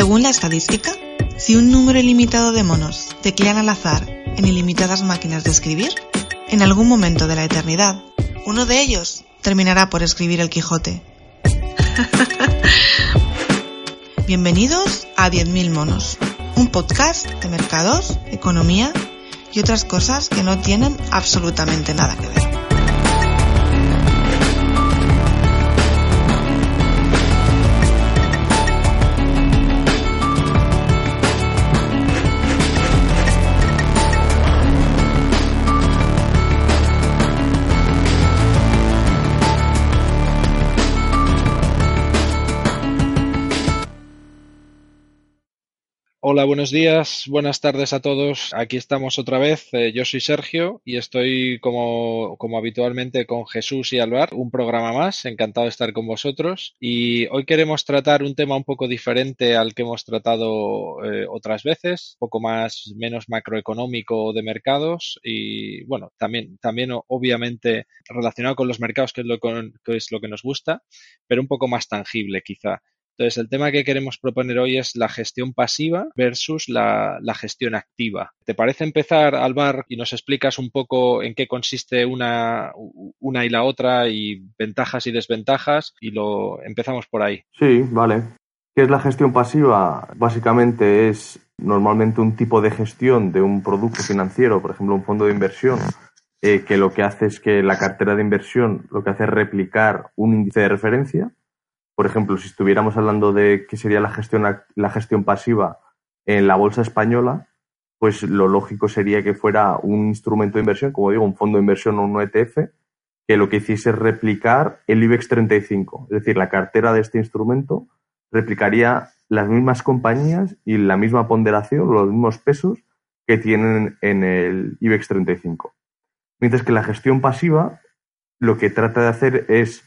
Según la estadística, si un número ilimitado de monos teclean al azar en ilimitadas máquinas de escribir, en algún momento de la eternidad, uno de ellos terminará por escribir el Quijote. Bienvenidos a 10.000 monos, un podcast de mercados, economía y otras cosas que no tienen absolutamente nada que ver. Hola, buenos días, buenas tardes a todos. Aquí estamos otra vez. Eh, yo soy Sergio y estoy como, como habitualmente con Jesús y Alvar, un programa más. Encantado de estar con vosotros. Y hoy queremos tratar un tema un poco diferente al que hemos tratado eh, otras veces, un poco más, menos macroeconómico de mercados y bueno, también, también obviamente relacionado con los mercados, que es lo, que es lo que nos gusta, pero un poco más tangible quizá. Entonces, el tema que queremos proponer hoy es la gestión pasiva versus la, gestión activa. ¿Te parece empezar, Alvar, y nos explicas un poco en qué consiste una, una y la otra y ventajas y desventajas? Y lo empezamos por ahí. Sí, vale. ¿Qué es la gestión pasiva? Básicamente es normalmente un tipo de gestión de un producto financiero, por ejemplo, un fondo de inversión, eh, que lo que hace es que la cartera de inversión lo que hace es replicar un índice de referencia por ejemplo, si estuviéramos hablando de qué sería la gestión, la gestión pasiva en la bolsa española, pues lo lógico sería que fuera un instrumento de inversión, como digo, un fondo de inversión o un ETF, que lo que hiciese es replicar el IBEX 35. Es decir, la cartera de este instrumento replicaría las mismas compañías y la misma ponderación, los mismos pesos que tienen en el IBEX 35. Mientras que la gestión pasiva lo que trata de hacer es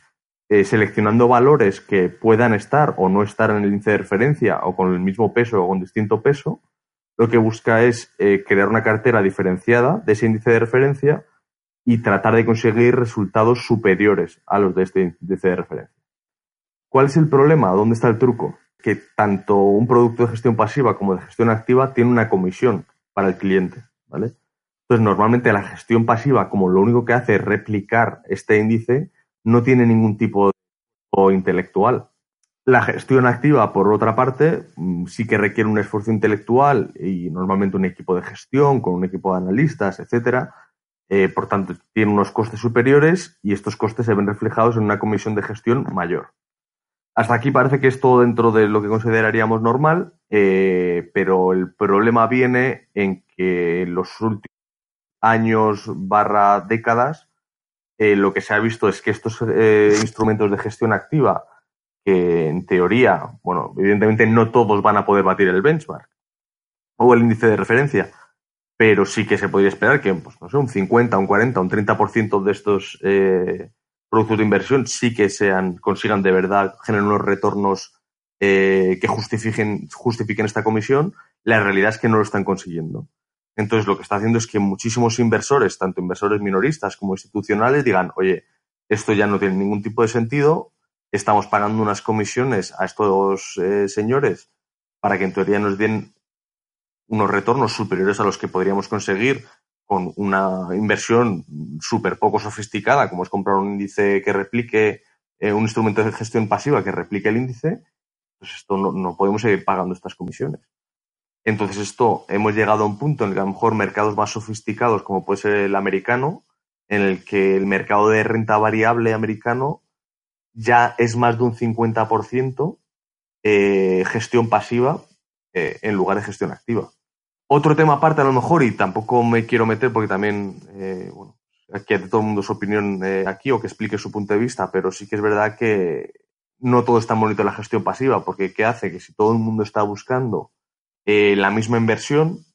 eh, seleccionando valores que puedan estar o no estar en el índice de referencia o con el mismo peso o con distinto peso, lo que busca es eh, crear una cartera diferenciada de ese índice de referencia y tratar de conseguir resultados superiores a los de este índice de referencia. ¿Cuál es el problema? ¿Dónde está el truco? Que tanto un producto de gestión pasiva como de gestión activa tiene una comisión para el cliente, ¿vale? Entonces, normalmente la gestión pasiva, como lo único que hace es replicar este índice, no tiene ningún tipo de intelectual. La gestión activa, por otra parte, mm, sí que requiere un esfuerzo intelectual y normalmente un equipo de gestión con un equipo de analistas, etcétera. Eh, por tanto, tiene unos costes superiores y estos costes se ven reflejados en una comisión de gestión mayor. Hasta aquí parece que es todo dentro de lo que consideraríamos normal, eh, pero el problema viene en que los últimos años barra décadas eh, lo que se ha visto es que estos eh, instrumentos de gestión activa, que en teoría, bueno, evidentemente no todos van a poder batir el benchmark o el índice de referencia, pero sí que se podría esperar que, pues, no sé, un 50, un 40, un 30% de estos eh, productos de inversión sí que sean, consigan de verdad generar unos retornos que justifiquen, justifiquen esta comisión. La realidad es que no lo están consiguiendo. Entonces, lo que está haciendo es que muchísimos inversores, tanto inversores minoristas como institucionales, digan, oye, esto ya no tiene ningún tipo de sentido, estamos pagando unas comisiones a estos eh, señores para que en teoría nos den unos retornos superiores a los que podríamos conseguir con una inversión súper poco sofisticada, como es comprar un índice que replique, eh, un instrumento de gestión pasiva que replique el índice, pues esto no podemos seguir pagando estas comisiones. Entonces esto, hemos llegado a un punto en el que a lo mejor mercados más sofisticados, como puede ser el americano, en el que el mercado de renta variable americano ya es más de un 50% eh, gestión pasiva eh, en lugar de gestión activa. Otro tema aparte a lo mejor, y tampoco me quiero meter porque también, eh, bueno, aquí todo el mundo su opinión aquí o que explique su punto de vista, pero sí que es verdad que no todo está bonito la gestión pasiva, porque ¿qué hace? Que si todo el mundo está buscando eh, la misma inversión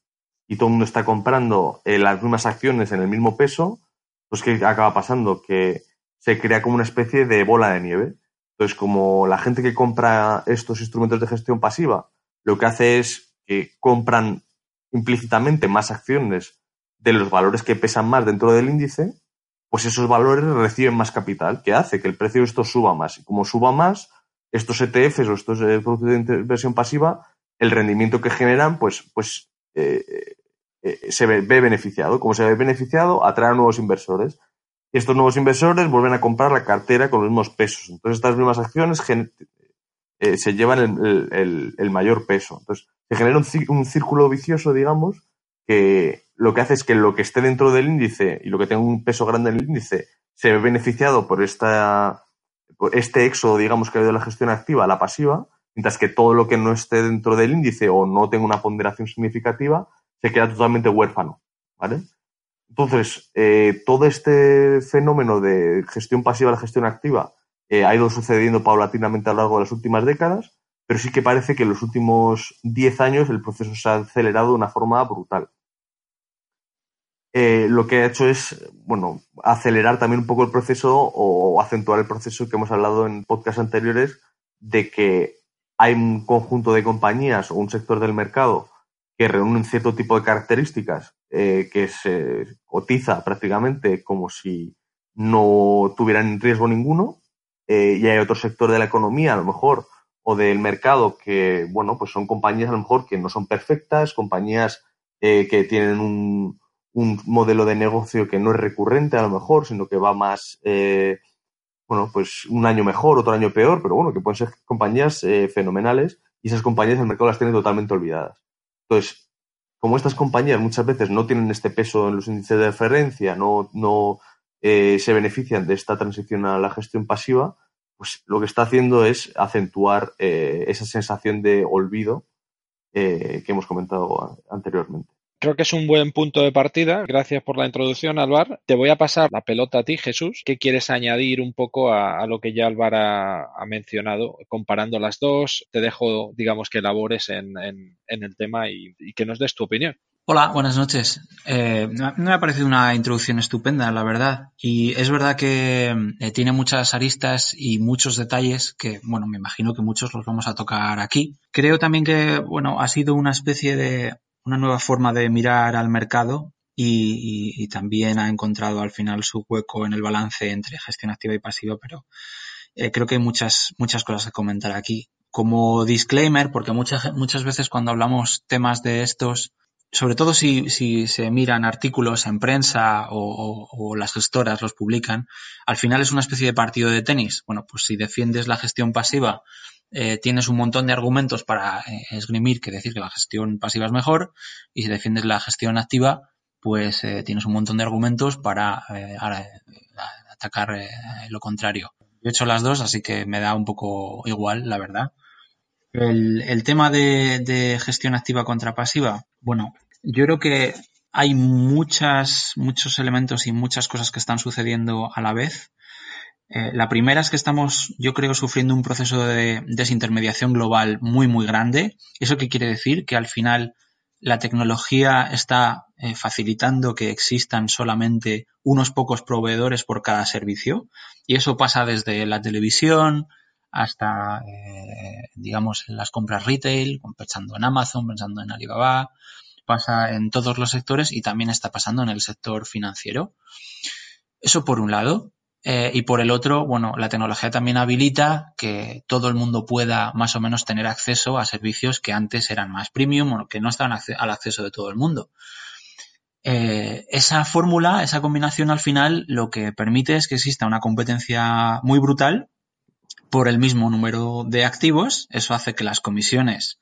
y todo el mundo está comprando eh, las mismas acciones en el mismo peso, pues ¿qué acaba pasando? Que se crea como una especie de bola de nieve. Entonces, como la gente que compra estos instrumentos de gestión pasiva, lo que hace es que compran implícitamente más acciones de los valores que pesan más dentro del índice, pues esos valores reciben más capital, que hace que el precio de esto suba más. Y como suba más, estos ETFs o estos eh, productos de inversión pasiva el rendimiento que generan, pues, pues eh, eh, se ve, beneficiado. Como se ve beneficiado, atrae a nuevos inversores. Y estos nuevos inversores vuelven a comprar la cartera con los mismos pesos. Entonces, estas mismas acciones eh, se llevan el, mayor peso. Entonces, se genera un, círculo vicioso, digamos, que lo que hace es que lo que esté dentro del índice y lo que tenga un peso grande en el índice se ve beneficiado por, esta, por este éxodo, digamos, que ha habido de la gestión activa a la pasiva, mientras que todo lo que no esté dentro del índice o no tenga una ponderación significativa se queda totalmente huérfano, ¿vale? Entonces, eh, todo este fenómeno de gestión pasiva a la gestión activa eh, ha ido sucediendo paulatinamente a lo largo de las últimas décadas, pero sí que parece que en los últimos 10 años el proceso se ha acelerado de una forma brutal. Eh, lo que ha hecho es, bueno, acelerar también un poco el proceso o acentuar el proceso que hemos hablado en podcasts anteriores de que hay un conjunto de compañías o un sector del mercado que reúnen cierto tipo de características eh, que se cotiza prácticamente como si no tuvieran riesgo ninguno eh, y hay otro sector de la economía a lo mejor o del mercado que bueno pues son compañías a lo mejor que no son perfectas compañías eh, que tienen un, un, modelo de negocio que no es recurrente a lo mejor sino que va más bueno pues un año mejor otro año peor pero bueno que pueden ser compañías fenomenales y esas compañías el mercado las tiene totalmente olvidadas entonces, como estas compañías muchas veces no tienen este peso en los índices de referencia, no, no eh, se benefician de esta transición a la gestión pasiva, pues lo que está haciendo es acentuar eh, esa sensación de olvido eh, que hemos comentado anteriormente. Creo que es un buen punto de partida. Gracias por la introducción, Álvaro. Te voy a pasar la pelota a ti, Jesús. ¿Qué quieres añadir un poco a, lo que ya Álvaro ha, mencionado, comparando las dos? Te dejo, digamos, que labores en, el tema y, que nos des tu opinión. Hola, buenas noches. Eh, me ha parecido una introducción estupenda, la verdad. Y es verdad que eh, tiene muchas aristas y muchos detalles que, bueno, me imagino que muchos los vamos a tocar aquí. Creo también que, bueno, ha sido una especie de una nueva forma de mirar al mercado y, también ha encontrado al final su hueco en el balance entre gestión activa y pasiva, pero eh, creo que hay muchas, muchas cosas que comentar aquí. Como disclaimer, porque muchas, muchas veces cuando hablamos temas de estos, sobre todo si, si se miran artículos en prensa o, o, las gestoras los publican, al final es una especie de partido de tenis. Bueno, pues si defiendes la gestión pasiva eh, tienes un montón de argumentos para eh, esgrimir que decir que la gestión pasiva es mejor y si defiendes la gestión activa, pues eh, tienes un montón de argumentos para atacar lo contrario. Yo he hecho las dos, así que me da un poco igual, la verdad. El, tema de, de, gestión activa contra pasiva, bueno, yo creo que hay muchas, muchos elementos y muchas cosas que están sucediendo a la vez eh, la primera es que estamos, yo creo, sufriendo un proceso de desintermediación global muy, muy grande. ¿Eso qué quiere decir? Que al final la tecnología está eh, facilitando que existan solamente unos pocos proveedores por cada servicio. Y eso pasa desde la televisión hasta, eh, digamos, las compras retail, pensando en Amazon, pensando en Alibaba. Pasa en todos los sectores y también está pasando en el sector financiero. Eso por un lado. Eh, y por el otro, bueno, la tecnología también habilita que todo el mundo pueda más o menos tener acceso a servicios que antes eran más premium o que no estaban al acceso de todo el mundo. Eh, esa fórmula, esa combinación al final lo que permite es que exista una competencia muy brutal por el mismo número de activos. Eso hace que las comisiones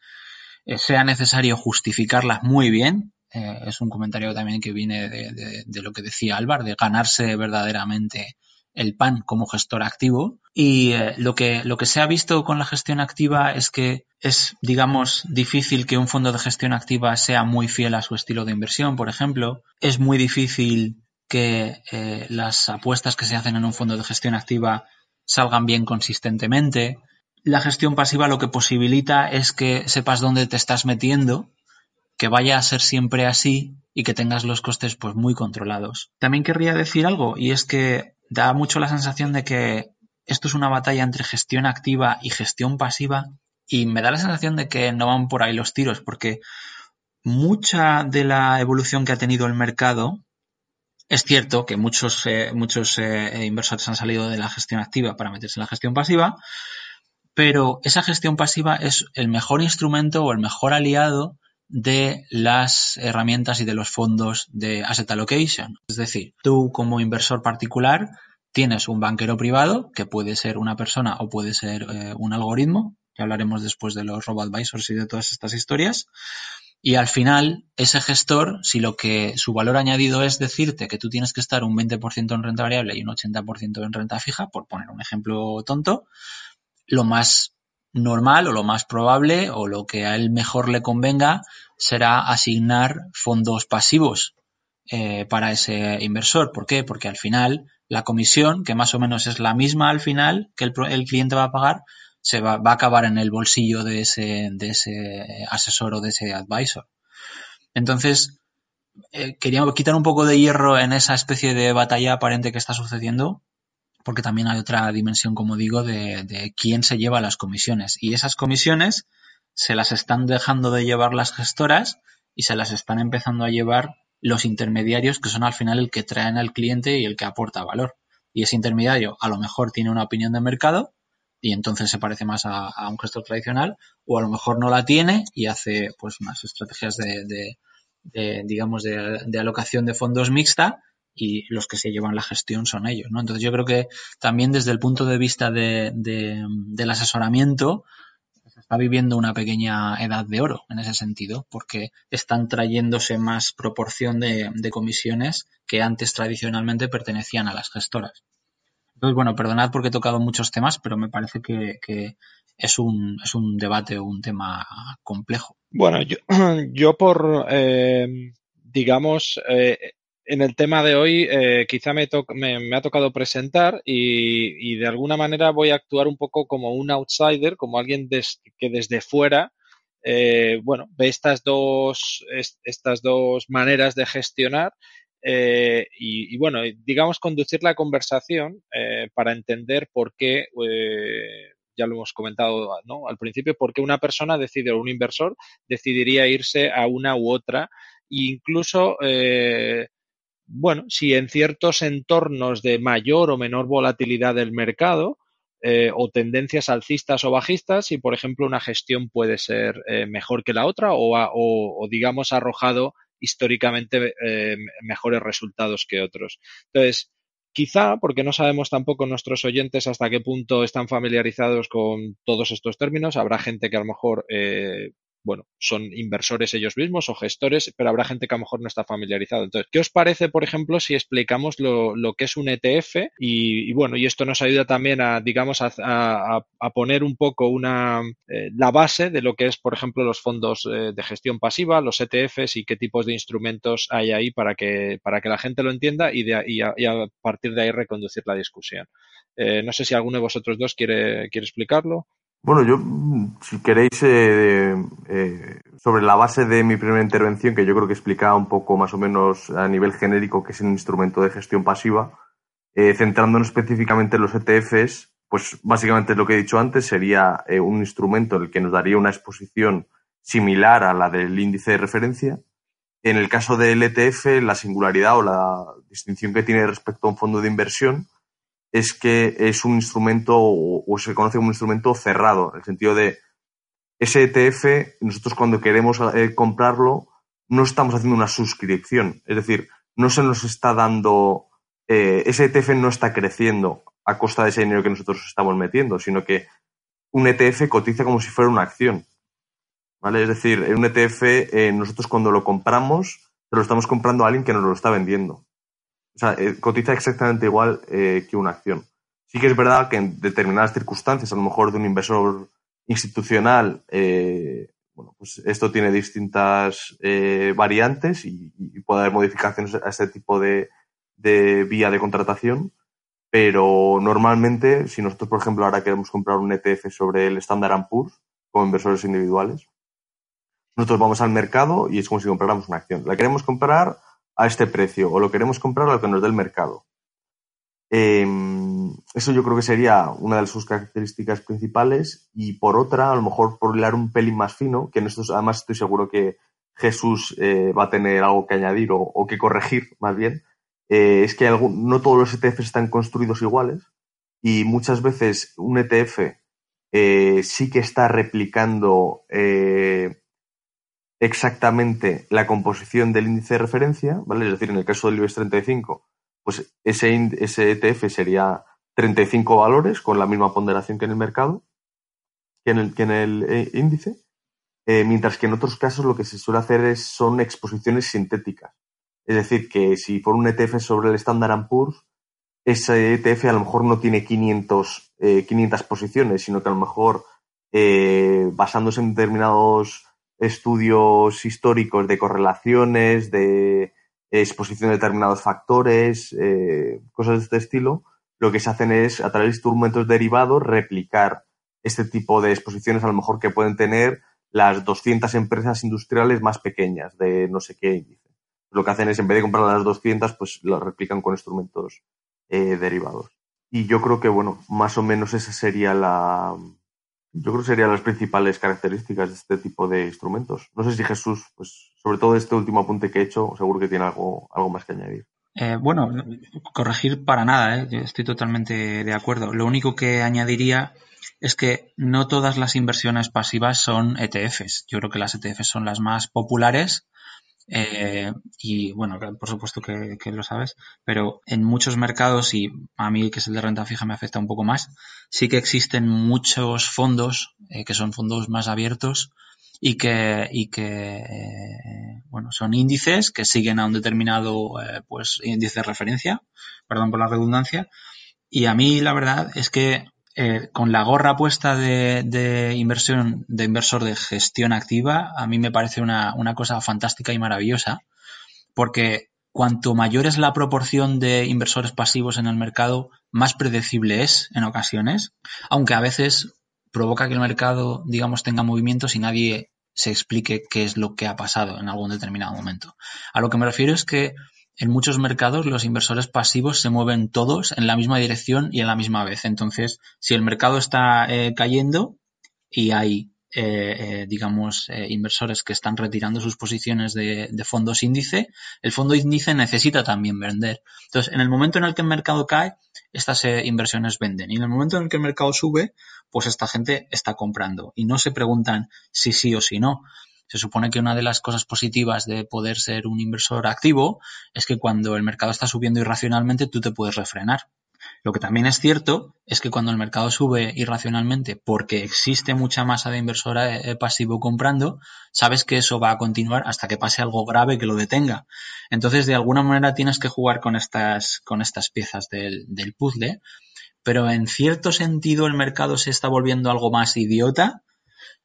eh, sea necesario justificarlas muy bien. es un comentario también que viene de, lo que decía Álvaro, de ganarse verdaderamente el PAN como gestor activo. Y eh, lo, que, lo que se ha visto con la gestión activa es que es, digamos, difícil que un fondo de gestión activa sea muy fiel a su estilo de inversión, por ejemplo. Es muy difícil que eh, las apuestas que se hacen en un fondo de gestión activa salgan bien consistentemente. La gestión pasiva lo que posibilita es que sepas dónde te estás metiendo, que vaya a ser siempre así y que tengas los costes pues muy controlados. También querría decir algo y es que da mucho la sensación de que esto es una batalla entre gestión activa y gestión pasiva y me da la sensación de que no van por ahí los tiros porque mucha de la evolución que ha tenido el mercado es cierto que muchos, eh, muchos eh, inversores han salido de la gestión activa para meterse en la gestión pasiva, pero esa gestión pasiva es el mejor instrumento o el mejor aliado de las herramientas y de los fondos de asset allocation. Es decir, tú como inversor particular tienes un banquero privado, que puede ser una persona o puede ser eh, un algoritmo, que hablaremos después de los robo-advisors y de todas estas historias, y al final, ese gestor, si lo que su valor añadido es decirte que tú tienes que estar un 20% en renta variable y un 80% en renta fija, por poner un ejemplo tonto, lo más normal o lo más probable o lo que a él mejor le convenga será asignar fondos pasivos eh, para ese inversor. ¿Por qué? Porque al final la comisión, que más o menos es la misma al final que el, cliente va a pagar, se va, va, a acabar en el bolsillo de ese, de ese asesor o de ese advisor. Entonces, eh, quería quitar un poco de hierro en esa especie de batalla aparente que está sucediendo porque también hay otra dimensión, como digo, de, quién se lleva las comisiones. Y esas comisiones se las están dejando de llevar las gestoras y se las están empezando a llevar los intermediarios, que son al final el que traen al cliente y el que aporta valor. Y ese intermediario a lo mejor tiene una opinión de mercado y entonces se parece más a, un gestor tradicional, o a lo mejor no la tiene y hace pues unas estrategias de, digamos, de, de, alocación de fondos mixta y los que se llevan la gestión son ellos, ¿no? Entonces yo creo que también desde el punto de vista de, del asesoramiento se está viviendo una pequeña edad de oro en ese sentido, porque están trayéndose más proporción de, comisiones que antes tradicionalmente pertenecían a las gestoras. Entonces, bueno, perdonad porque he tocado muchos temas, pero me parece que, es, un, es un debate o un tema complejo. Bueno, yo, yo por, eh, digamos, eh, en el tema de hoy eh, quizá me, me, ha tocado presentar y, de alguna manera voy a actuar un poco como un outsider, como alguien que desde fuera, eh, bueno, ve estas dos, estas dos maneras de gestionar eh, y, bueno, digamos conducir la conversación para entender por qué, ya lo hemos comentado ¿no? al principio, por qué una persona decide o un inversor decidiría irse a una u otra e incluso bueno, si en ciertos entornos de mayor o menor volatilidad del mercado eh, o tendencias alcistas o bajistas, si por ejemplo una gestión puede ser eh, mejor que la otra o, o, digamos ha arrojado históricamente eh, mejores resultados que otros. Entonces, quizá, porque no sabemos tampoco nuestros oyentes hasta qué punto están familiarizados con todos estos términos, habrá gente que a lo mejor bueno, son inversores ellos mismos o gestores, pero habrá gente que a lo mejor no está familiarizado. Entonces, ¿qué os parece, por ejemplo, si explicamos lo, que es un ETF? Y, bueno, y esto nos ayuda también a, digamos, a, poner un poco una, eh, la base de lo que es, por ejemplo, los fondos eh, de gestión pasiva, los ETFs y qué tipos de instrumentos hay ahí para que, para que la gente lo entienda y, de, y, a, partir de ahí reconducir la discusión. Eh, no sé si alguno de vosotros dos quiere, quiere explicarlo. Bueno, yo, si queréis, eh, eh, sobre la base de mi primera intervención, que yo creo que explicaba un poco más o menos a nivel genérico que es un instrumento de gestión pasiva, eh, centrándonos específicamente en los ETFs, pues básicamente lo que he dicho antes sería un instrumento en el que nos daría una exposición similar a la del índice de referencia. En el caso del ETF, la singularidad o la distinción que tiene respecto a un fondo de inversión es que es un instrumento o, se conoce como un instrumento cerrado, en el sentido de ese ETF, nosotros cuando queremos eh, comprarlo, no estamos haciendo una suscripción, es decir, no se nos está dando, eh, ese ETF no está creciendo a costa de ese dinero que nosotros estamos metiendo, sino que un ETF cotiza como si fuera una acción. ¿Vale? Es decir, un ETF, eh, nosotros cuando lo compramos, se lo estamos comprando a alguien que nos lo está vendiendo. O sea, eh, cotiza exactamente igual eh, que una acción. Sí que es verdad que en determinadas circunstancias, a lo mejor de un inversor institucional, eh, bueno, pues esto tiene distintas variantes y, puede haber modificaciones a este tipo de, de, vía de contratación. Pero normalmente, si nosotros, por ejemplo, ahora queremos comprar un ETF sobre el Standard Poor's como inversores individuales, nosotros vamos al mercado y es como si compráramos una acción. La queremos comprar a este precio o lo queremos comprar a lo que nos dé el mercado. Em, eso yo creo que sería una de sus características principales y por otra, a lo mejor por hilar un pelín más fino, que en además estoy seguro que Jesús eh, va a tener algo que añadir o, que corregir más bien, eh, es que no todos los ETFs están construidos iguales y muchas veces un ETF eh, sí que está replicando exactamente la composición del índice de referencia, ¿vale? Es decir, en el caso del IBEX 35, pues ese, ETF sería 35 valores con la misma ponderación que en el mercado, que en el, eh, índice, mientras que en otros casos lo que se suele hacer es, son exposiciones sintéticas. Es decir, que si por un ETF sobre el Standard Poor's, ese ETF a lo mejor no tiene 500, 500 posiciones, sino que a lo mejor basándose en determinados estudios históricos de correlaciones, de exposición de determinados factores, eh, cosas de este estilo, lo que se hacen es, a través de instrumentos derivados, replicar este tipo de exposiciones a lo mejor que pueden tener las 200 empresas industriales más pequeñas de no sé qué índice. Lo que hacen es, en vez de comprar las 200, pues las replican con instrumentos eh, derivados. Y yo creo que, bueno, más o menos esa sería la, yo creo que serían las principales características de este tipo de instrumentos. No sé si Jesús, pues sobre todo este último apunte que he hecho, seguro que tiene algo, algo más que añadir. Eh, bueno, corregir para nada, ¿eh? estoy totalmente de acuerdo. Lo único que añadiría es que no todas las inversiones pasivas son ETFs. Yo creo que las ETFs son las más populares eh, y bueno, por supuesto que, lo sabes, pero en muchos mercados, y a mí que es el de renta fija me afecta un poco más, sí que existen muchos fondos eh, que son fondos más abiertos y que, y que eh, bueno, son índices que siguen a un determinado pues índice de referencia, perdón por la redundancia, y a mí la verdad es que eh, con la gorra puesta de, inversión, de inversor de gestión activa, a mí me parece una, cosa fantástica y maravillosa, porque cuanto mayor es la proporción de inversores pasivos en el mercado, más predecible es en ocasiones, aunque a veces provoca que el mercado, digamos, tenga movimientos y nadie se explique qué es lo que ha pasado en algún determinado momento. A lo que me refiero es que en muchos mercados los inversores pasivos se mueven todos en la misma dirección y en la misma vez. Entonces, si el mercado está eh, cayendo y hay, eh, eh, digamos, inversores que están retirando sus posiciones de, de, fondos índice, el fondo índice necesita también vender. Entonces, en el momento en el que el mercado cae, estas inversiones venden. Y en el momento en el que el mercado sube, pues esta gente está comprando. Y no se preguntan si sí o si no se supone que una de las cosas positivas de poder ser un inversor activo es que cuando el mercado está subiendo irracionalmente tú te puedes refrenar. Lo que también es cierto es que cuando el mercado sube irracionalmente porque existe mucha masa de inversor eh, pasivo comprando, sabes que eso va a continuar hasta que pase algo grave que lo detenga. Entonces, de alguna manera tienes que jugar con estas, con estas piezas del, del puzzle, pero en cierto sentido el mercado se está volviendo algo más idiota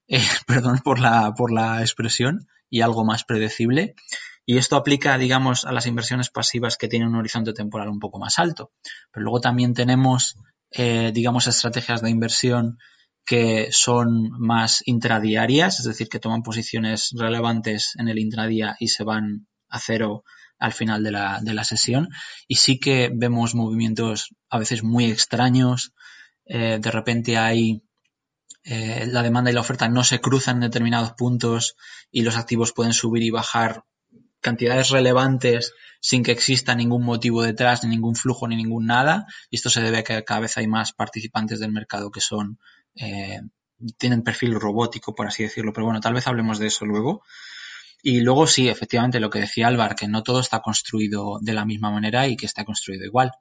eh, perdón por la, por la expresión, y algo más predecible. Y esto aplica, digamos, a las inversiones pasivas que tienen un horizonte temporal un poco más alto. Pero luego también tenemos, eh, digamos, estrategias de inversión que son más intradiarias, es decir, que toman posiciones relevantes en el intradía y se van a cero al final de la, de la sesión. Y sí que vemos movimientos a veces muy extraños. Eh, de repente hay eh, la demanda y la oferta no se cruzan en determinados puntos y los activos pueden subir y bajar cantidades relevantes sin que exista ningún motivo detrás, ni ningún flujo, ni ningún nada. Y esto se debe a que cada vez hay más participantes del mercado que son eh, tienen perfil robótico, por así decirlo. Pero bueno, tal vez hablemos de eso luego. Y luego sí, efectivamente, lo que decía Álvaro, que no todo está construido de la misma manera y que está construido igual.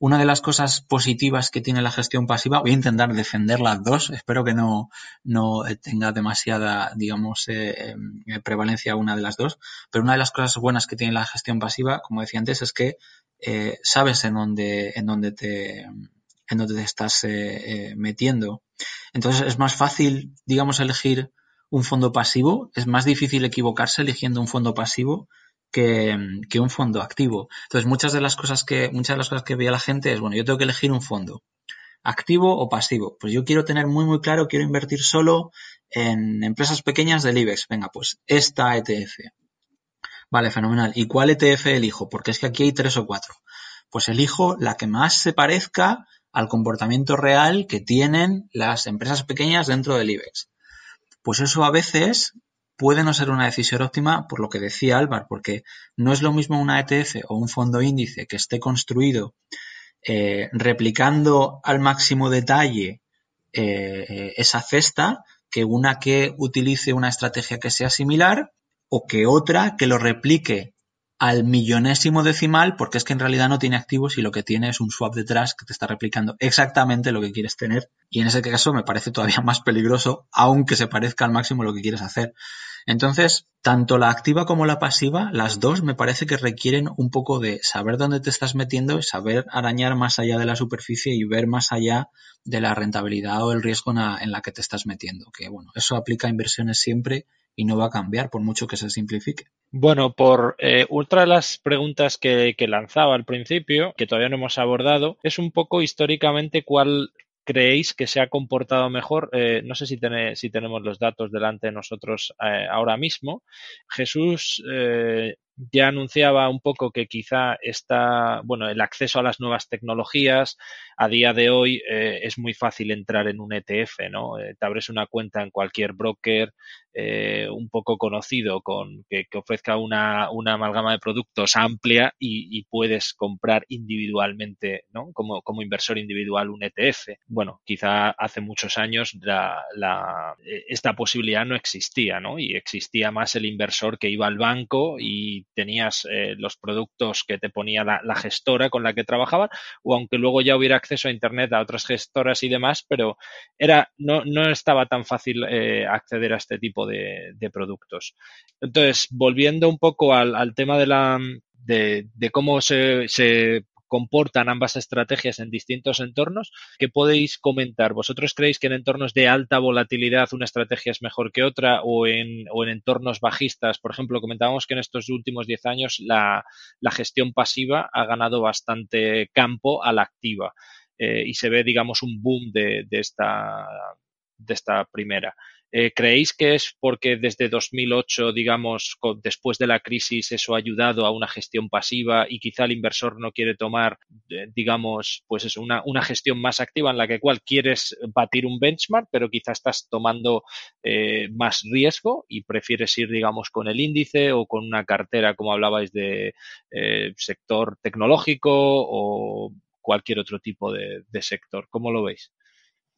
Una de las cosas positivas que tiene la gestión pasiva, voy a intentar defender las dos, espero que no, no tenga demasiada, digamos, eh, eh, prevalencia una de las dos, pero una de las cosas buenas que tiene la gestión pasiva, como decía antes, es que eh, sabes en dónde, en dónde te, en dónde te estás metiendo. Entonces es más fácil, digamos, elegir un fondo pasivo, es más difícil equivocarse eligiendo un fondo pasivo que, un fondo activo. Entonces, muchas de las cosas que, muchas de las cosas que veía la gente es, bueno, yo tengo que elegir un fondo, activo o pasivo. Pues yo quiero tener muy, muy claro, quiero invertir solo en empresas pequeñas del IBEX. Venga, pues esta ETF. Vale, fenomenal. ¿Y cuál ETF elijo? Porque es que aquí hay tres o cuatro. Pues elijo la que más se parezca al comportamiento real que tienen las empresas pequeñas dentro del IBEX. Pues eso a veces puede no ser una decisión óptima por lo que decía Álvaro, porque no es lo mismo una ETF o un fondo índice que esté construido eh, replicando al máximo detalle eh, esa cesta que una que utilice una estrategia que sea similar o que otra que lo replique al millonésimo decimal porque es que en realidad no tiene activos y lo que tiene es un swap detrás que te está replicando exactamente lo que quieres tener y en ese caso me parece todavía más peligroso aunque se parezca al máximo lo que quieres hacer. Entonces, tanto la activa como la pasiva, las dos me parece que requieren un poco de saber dónde te estás metiendo, saber arañar más allá de la superficie y ver más allá de la rentabilidad o el riesgo en la que te estás metiendo. Que bueno, eso aplica a inversiones siempre y no va a cambiar por mucho que se simplifique. Bueno, por eh, otra de las preguntas que, lanzaba al principio, que todavía no hemos abordado, es un poco históricamente cuál creéis que se ha comportado mejor? Eh, no sé si, si, tenemos los datos delante de nosotros eh, ahora mismo. Jesús ya anunciaba un poco que quizá está, bueno, el acceso a las nuevas tecnologías, a día de hoy eh, es muy fácil entrar en un ETF, ¿no? Eh, te abres una cuenta en cualquier broker eh, un poco conocido con que, ofrezca una, una, amalgama de productos amplia y, puedes comprar individualmente, ¿no? Como, como, inversor individual un ETF. Bueno, quizá hace muchos años la, esta posibilidad no existía, ¿no? Y existía más el inversor que iba al banco y tenías los productos que te ponía la, gestora con la que trabajaban o aunque luego ya hubiera acceso a Internet a otras gestoras y demás, pero era, no, no estaba tan fácil eh, acceder a este tipo de, productos. Entonces, volviendo un poco al, tema de la de, cómo se comportan ambas estrategias en distintos entornos. ¿Qué podéis comentar? ¿Vosotros creéis que en entornos de alta volatilidad una estrategia es mejor que otra o en, o en entornos bajistas? Por ejemplo, comentábamos que en estos últimos 10 años la, la gestión pasiva ha ganado bastante campo a la activa. Eh, y se ve, digamos, un boom de, de, esta, de esta primera. Eh, ¿Creéis que es porque desde 2008, digamos, después de la crisis, eso ha ayudado a una gestión pasiva y quizá el inversor no quiere tomar, eh, digamos, pues eso, una, una, gestión más activa en la que cual quieres batir un benchmark, pero quizá estás tomando eh, más riesgo y prefieres ir, digamos, con el índice o con una cartera, como hablabais, de sector tecnológico o cualquier otro tipo de, sector. ¿Cómo lo veis?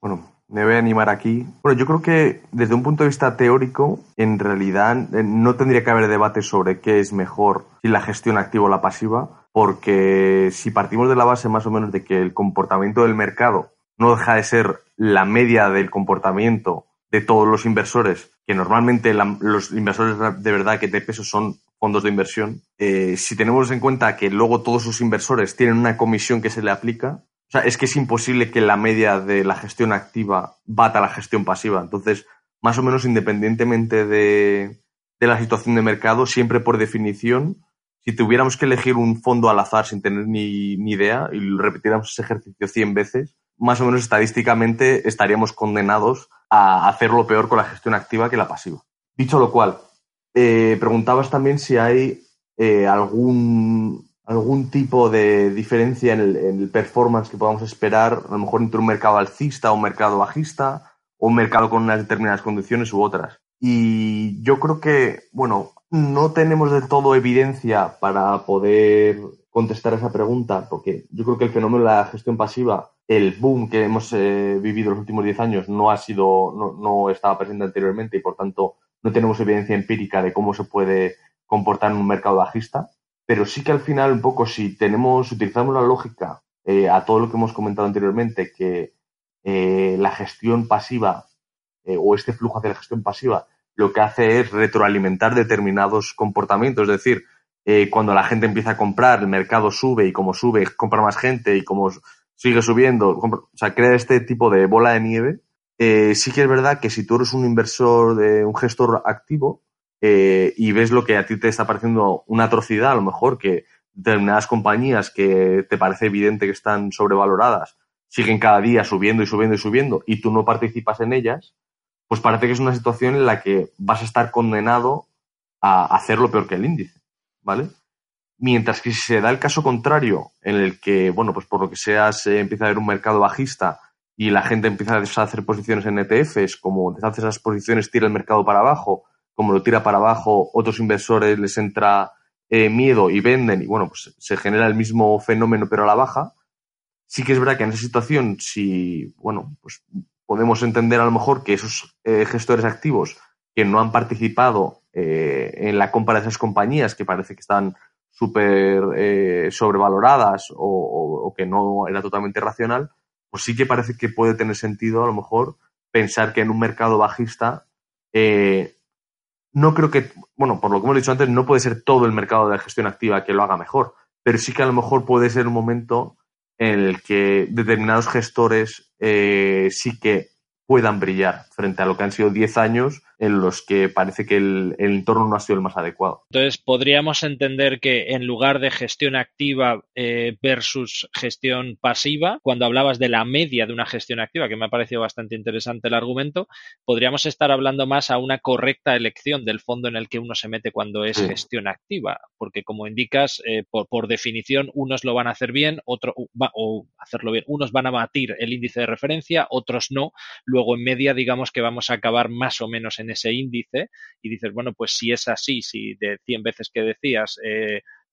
Bueno, me voy a animar aquí. Bueno, yo creo que desde un punto de vista teórico, en realidad eh, no tendría que haber debate sobre qué es mejor, si la gestión activa o la pasiva, porque si partimos de la base más o menos de que el comportamiento del mercado no deja de ser la media del comportamiento de todos los inversores, que normalmente los inversores de verdad que de peso son fondos de inversión, eh, si tenemos en cuenta que luego todos sus inversores tienen una comisión que se le aplica, o sea, es que es imposible que la media de la gestión activa bata la gestión pasiva. Entonces, más o menos independientemente de, de la situación de mercado, siempre por definición, si tuviéramos que elegir un fondo al azar sin tener ni, ni idea y repitiéramos ese ejercicio 100 veces, más o menos estadísticamente estaríamos condenados a hacerlo peor con la gestión activa que la pasiva. Dicho lo cual, eh, preguntabas también si hay eh, algún, algún tipo de diferencia en el, performance que podamos esperar, a lo mejor entre un mercado alcista o un mercado bajista, o un mercado con unas determinadas condiciones u otras. Y yo creo que, bueno, no tenemos del todo evidencia para poder contestar esa pregunta, porque yo creo que el fenómeno de la gestión pasiva, el boom que hemos eh, vivido los últimos 10 años, no ha sido, no, no estaba presente anteriormente y por tanto no tenemos evidencia empírica de cómo se puede comportar en un mercado bajista, pero sí que al final un poco si tenemos, utilizamos la lógica eh, a todo lo que hemos comentado anteriormente, que eh, la gestión pasiva eh, o este flujo hacia la gestión pasiva lo que hace es retroalimentar determinados comportamientos, es decir, cuando la gente empieza a comprar, el mercado sube y como sube, compra más gente y como sigue subiendo, o sea, crea este tipo de bola de nieve. Eh, sí que es verdad que si tú eres un inversor, de un gestor activo eh, y ves lo que a ti te está pareciendo una atrocidad, a lo mejor que determinadas compañías que te parece evidente que están sobrevaloradas siguen cada día subiendo y subiendo y subiendo y tú no participas en ellas, pues parece que es una situación en la que vas a estar condenado a hacer lo peor que el índice, ¿vale? Mientras que si se da el caso contrario, en el que, bueno, pues por lo que sea se empieza a ver un mercado bajista y la gente empieza a deshacer posiciones en ETFs, como deshace esas posiciones, tira el mercado para abajo, como lo tira para abajo, otros inversores les entra eh, miedo y venden, y bueno, pues se genera el mismo fenómeno pero a la baja. Sí que es verdad que en esa situación, si, bueno, pues podemos entender a lo mejor que esos eh, gestores activos que no han participado eh, en la compra de esas compañías que parece que están súper eh, sobrevaloradas o, que no era totalmente racional, pues sí que parece que puede tener sentido a lo mejor pensar que en un mercado bajista no creo que, bueno, por lo que hemos dicho antes, no puede ser todo el mercado de gestión activa que lo haga mejor, pero sí que a lo mejor puede ser un momento en el que determinados gestores eh, sí que puedan brillar frente a lo que han sido 10 años en los que parece que el, entorno no ha sido el más adecuado. Entonces, podríamos entender que en lugar de gestión activa eh, versus gestión pasiva, cuando hablabas de la media de una gestión activa, que me ha parecido bastante interesante el argumento, podríamos estar hablando más a una correcta elección del fondo en el que uno se mete cuando es gestión activa, porque como indicas, eh, por, definición, unos lo van a hacer bien, otros o hacerlo bien, unos van a batir el índice de referencia, otros no. Luego, en media, digamos que vamos a acabar más o menos en ese índice y dices, bueno, pues si es así, si de 100 veces que decías,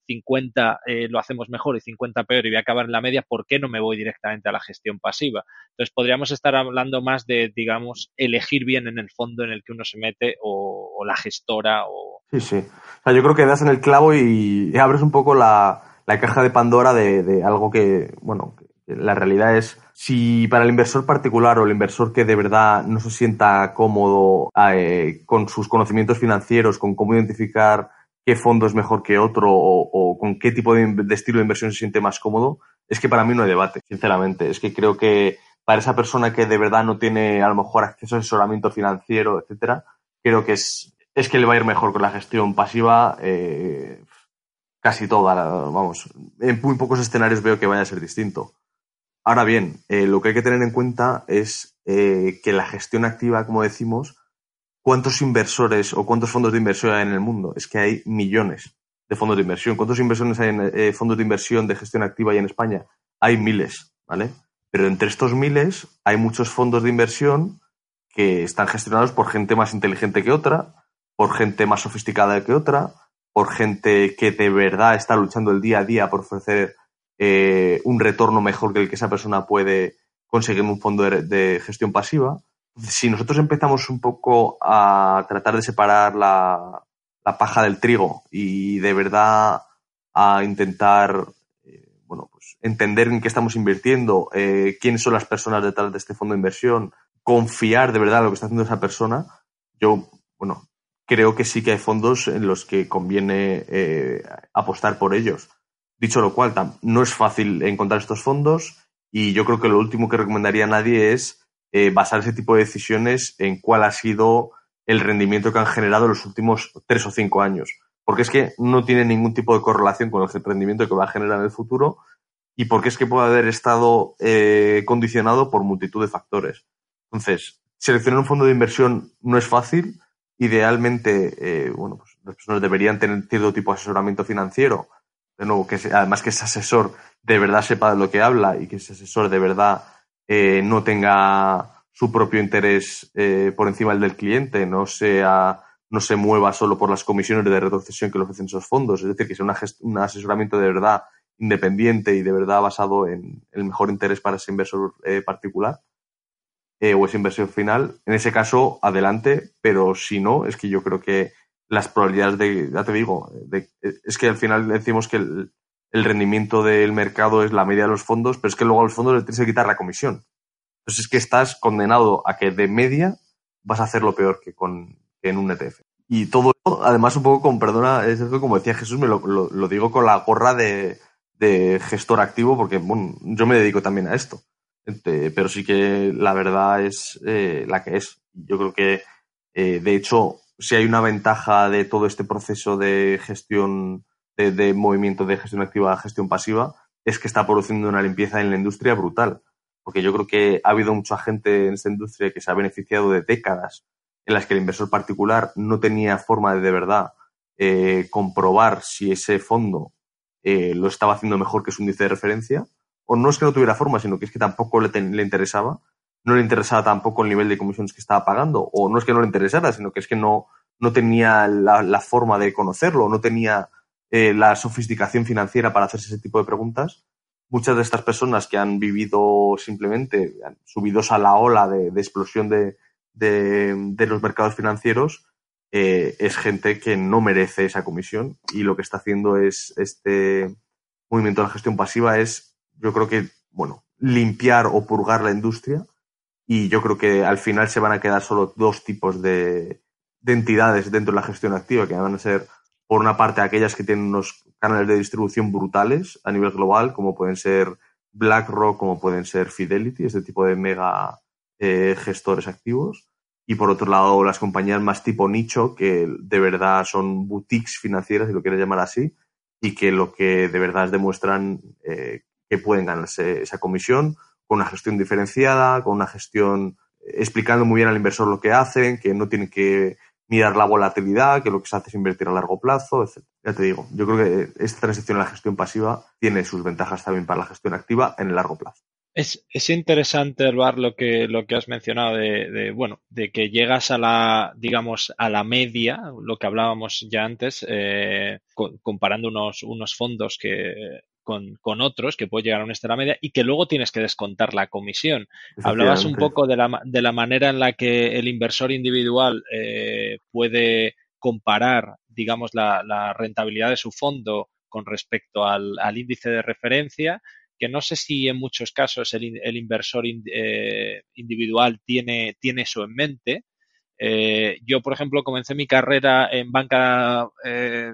50 eh, eh, lo hacemos mejor y 50 peor y voy a acabar en la media, ¿por qué no me voy directamente a la gestión pasiva? Entonces podríamos estar hablando más de, digamos, elegir bien en el fondo en el que uno se mete o, la gestora o... Sí, sí. O sea, yo creo que das en el clavo y abres un poco la, caja de Pandora de, de algo que, bueno, la realidad es, si para el inversor particular o el inversor que de verdad no se sienta cómodo eh, con sus conocimientos financieros, con cómo identificar qué fondo es mejor que otro o, con qué tipo de, estilo de inversión se siente más cómodo, es que para mí no hay debate, sinceramente. Es que creo que para esa persona que de verdad no tiene a lo mejor acceso a asesoramiento financiero, etcétera, creo que es, es que le va a ir mejor con la gestión pasiva eh, casi toda. Vamos, en muy pocos escenarios veo que vaya a ser distinto. Ahora bien, eh, lo que hay que tener en cuenta es eh, que la gestión activa, como decimos, ¿cuántos inversores o cuántos fondos de inversión hay en el mundo? Es que hay millones de fondos de inversión. ¿Cuántos inversores hay en eh, fondos de inversión de gestión activa hay en España? Hay miles, ¿vale? Pero entre estos miles hay muchos fondos de inversión que están gestionados por gente más inteligente que otra, por gente más sofisticada que otra, por gente que de verdad está luchando el día a día por ofrecer eh, un retorno mejor que el que esa persona puede conseguir en un fondo de, gestión pasiva. Si nosotros empezamos un poco a tratar de separar la, paja del trigo y de verdad a intentar eh, bueno, pues entender en qué estamos invirtiendo, eh, quiénes son las personas detrás de este fondo de inversión, confiar de verdad en lo que está haciendo esa persona, yo, bueno, creo que sí que hay fondos en los que conviene apostar por ellos. Dicho lo cual, no es fácil encontrar estos fondos y yo creo que lo último que recomendaría a nadie es eh, basar ese tipo de decisiones en cuál ha sido el rendimiento que han generado en los últimos tres o cinco años. Porque es que no tiene ningún tipo de correlación con el rendimiento que va a generar en el futuro y porque es que puede haber estado eh, condicionado por multitud de factores. Entonces, seleccionar un fondo de inversión no es fácil. Idealmente, eh, bueno, pues las personas deberían tener cierto tipo de asesoramiento financiero que además que ese asesor de verdad sepa de lo que habla y que ese asesor de verdad eh, no tenga su propio interés eh, por encima del del cliente, no sea no se mueva solo por las comisiones de retrocesión que le ofrecen esos fondos, es decir, que sea un asesoramiento de verdad independiente y de verdad basado en el mejor interés para ese inversor eh, particular o ese inversor final. En ese caso, adelante, pero si no, es que yo creo que las probabilidades de, ya te digo, es que al final decimos que el, rendimiento del mercado es la media de los fondos, pero es que luego a los fondos les tienes que quitar la comisión. Entonces es que estás condenado a que de media vas a hacer lo peor que, con, en un ETF. Y todo esto, además, un poco con, perdona, es como decía Jesús, me lo, digo con la gorra de, gestor activo, porque bueno, yo me dedico también a esto. Pero sí que la verdad es eh, la que es. Yo creo que, eh, de hecho, si hay una ventaja de todo este proceso de gestión, de, movimiento de gestión activa a gestión pasiva, es que está produciendo una limpieza en la industria brutal. Porque yo creo que ha habido mucha gente en esta industria que se ha beneficiado de décadas en las que el inversor particular no tenía forma de de verdad eh, comprobar si ese fondo eh, lo estaba haciendo mejor que su índice de referencia. O no es que no tuviera forma, sino que es que tampoco le, le interesaba no le interesaba tampoco el nivel de comisiones que estaba pagando, o no es que no le interesara, sino que es que no, no tenía la, forma de conocerlo, no tenía eh, la sofisticación financiera para hacerse ese tipo de preguntas. muchas de estas personas que han vivido simplemente subidos a la ola de, explosión de, los mercados financieros, eh, es gente que no merece esa comisión y lo que está haciendo es este movimiento de la gestión pasiva es, yo creo que, bueno, limpiar o purgar la industria y yo creo que al final se van a quedar solo dos tipos de, de entidades dentro de la gestión activa, que van a ser, por una parte, aquellas que tienen unos canales de distribución brutales a nivel global, como pueden ser BlackRock, como pueden ser Fidelity, este tipo de mega eh, gestores activos. Y por otro lado, las compañías más tipo nicho, que de verdad son boutiques financieras, si lo quieres llamar así, y que lo que de verdad demuestran eh, que pueden ganarse esa comisión con una gestión diferenciada, con una gestión eh, explicando muy bien al inversor lo que hacen, que no tienen que mirar la volatilidad, que lo que se hace es invertir a largo plazo, etc. Ya te digo, yo creo que esta transición a la gestión pasiva tiene sus ventajas también para la gestión activa en el largo plazo. Es, es interesante, ver lo que, lo que has mencionado de, bueno, de que llegas a la, digamos, a la media, lo que hablábamos ya antes, eh, comparando unos, unos fondos que con, con, otros que puede llegar a una estela media y que luego tienes que descontar la comisión. Hablabas un poco de la, de la manera en la que el inversor individual eh, puede comparar, digamos, la, la, rentabilidad de su fondo con respecto al, al, índice de referencia, que no sé si en muchos casos el, el inversor eh, individual tiene, tiene eso en mente. Eh, yo, por ejemplo, comencé mi carrera en banca eh,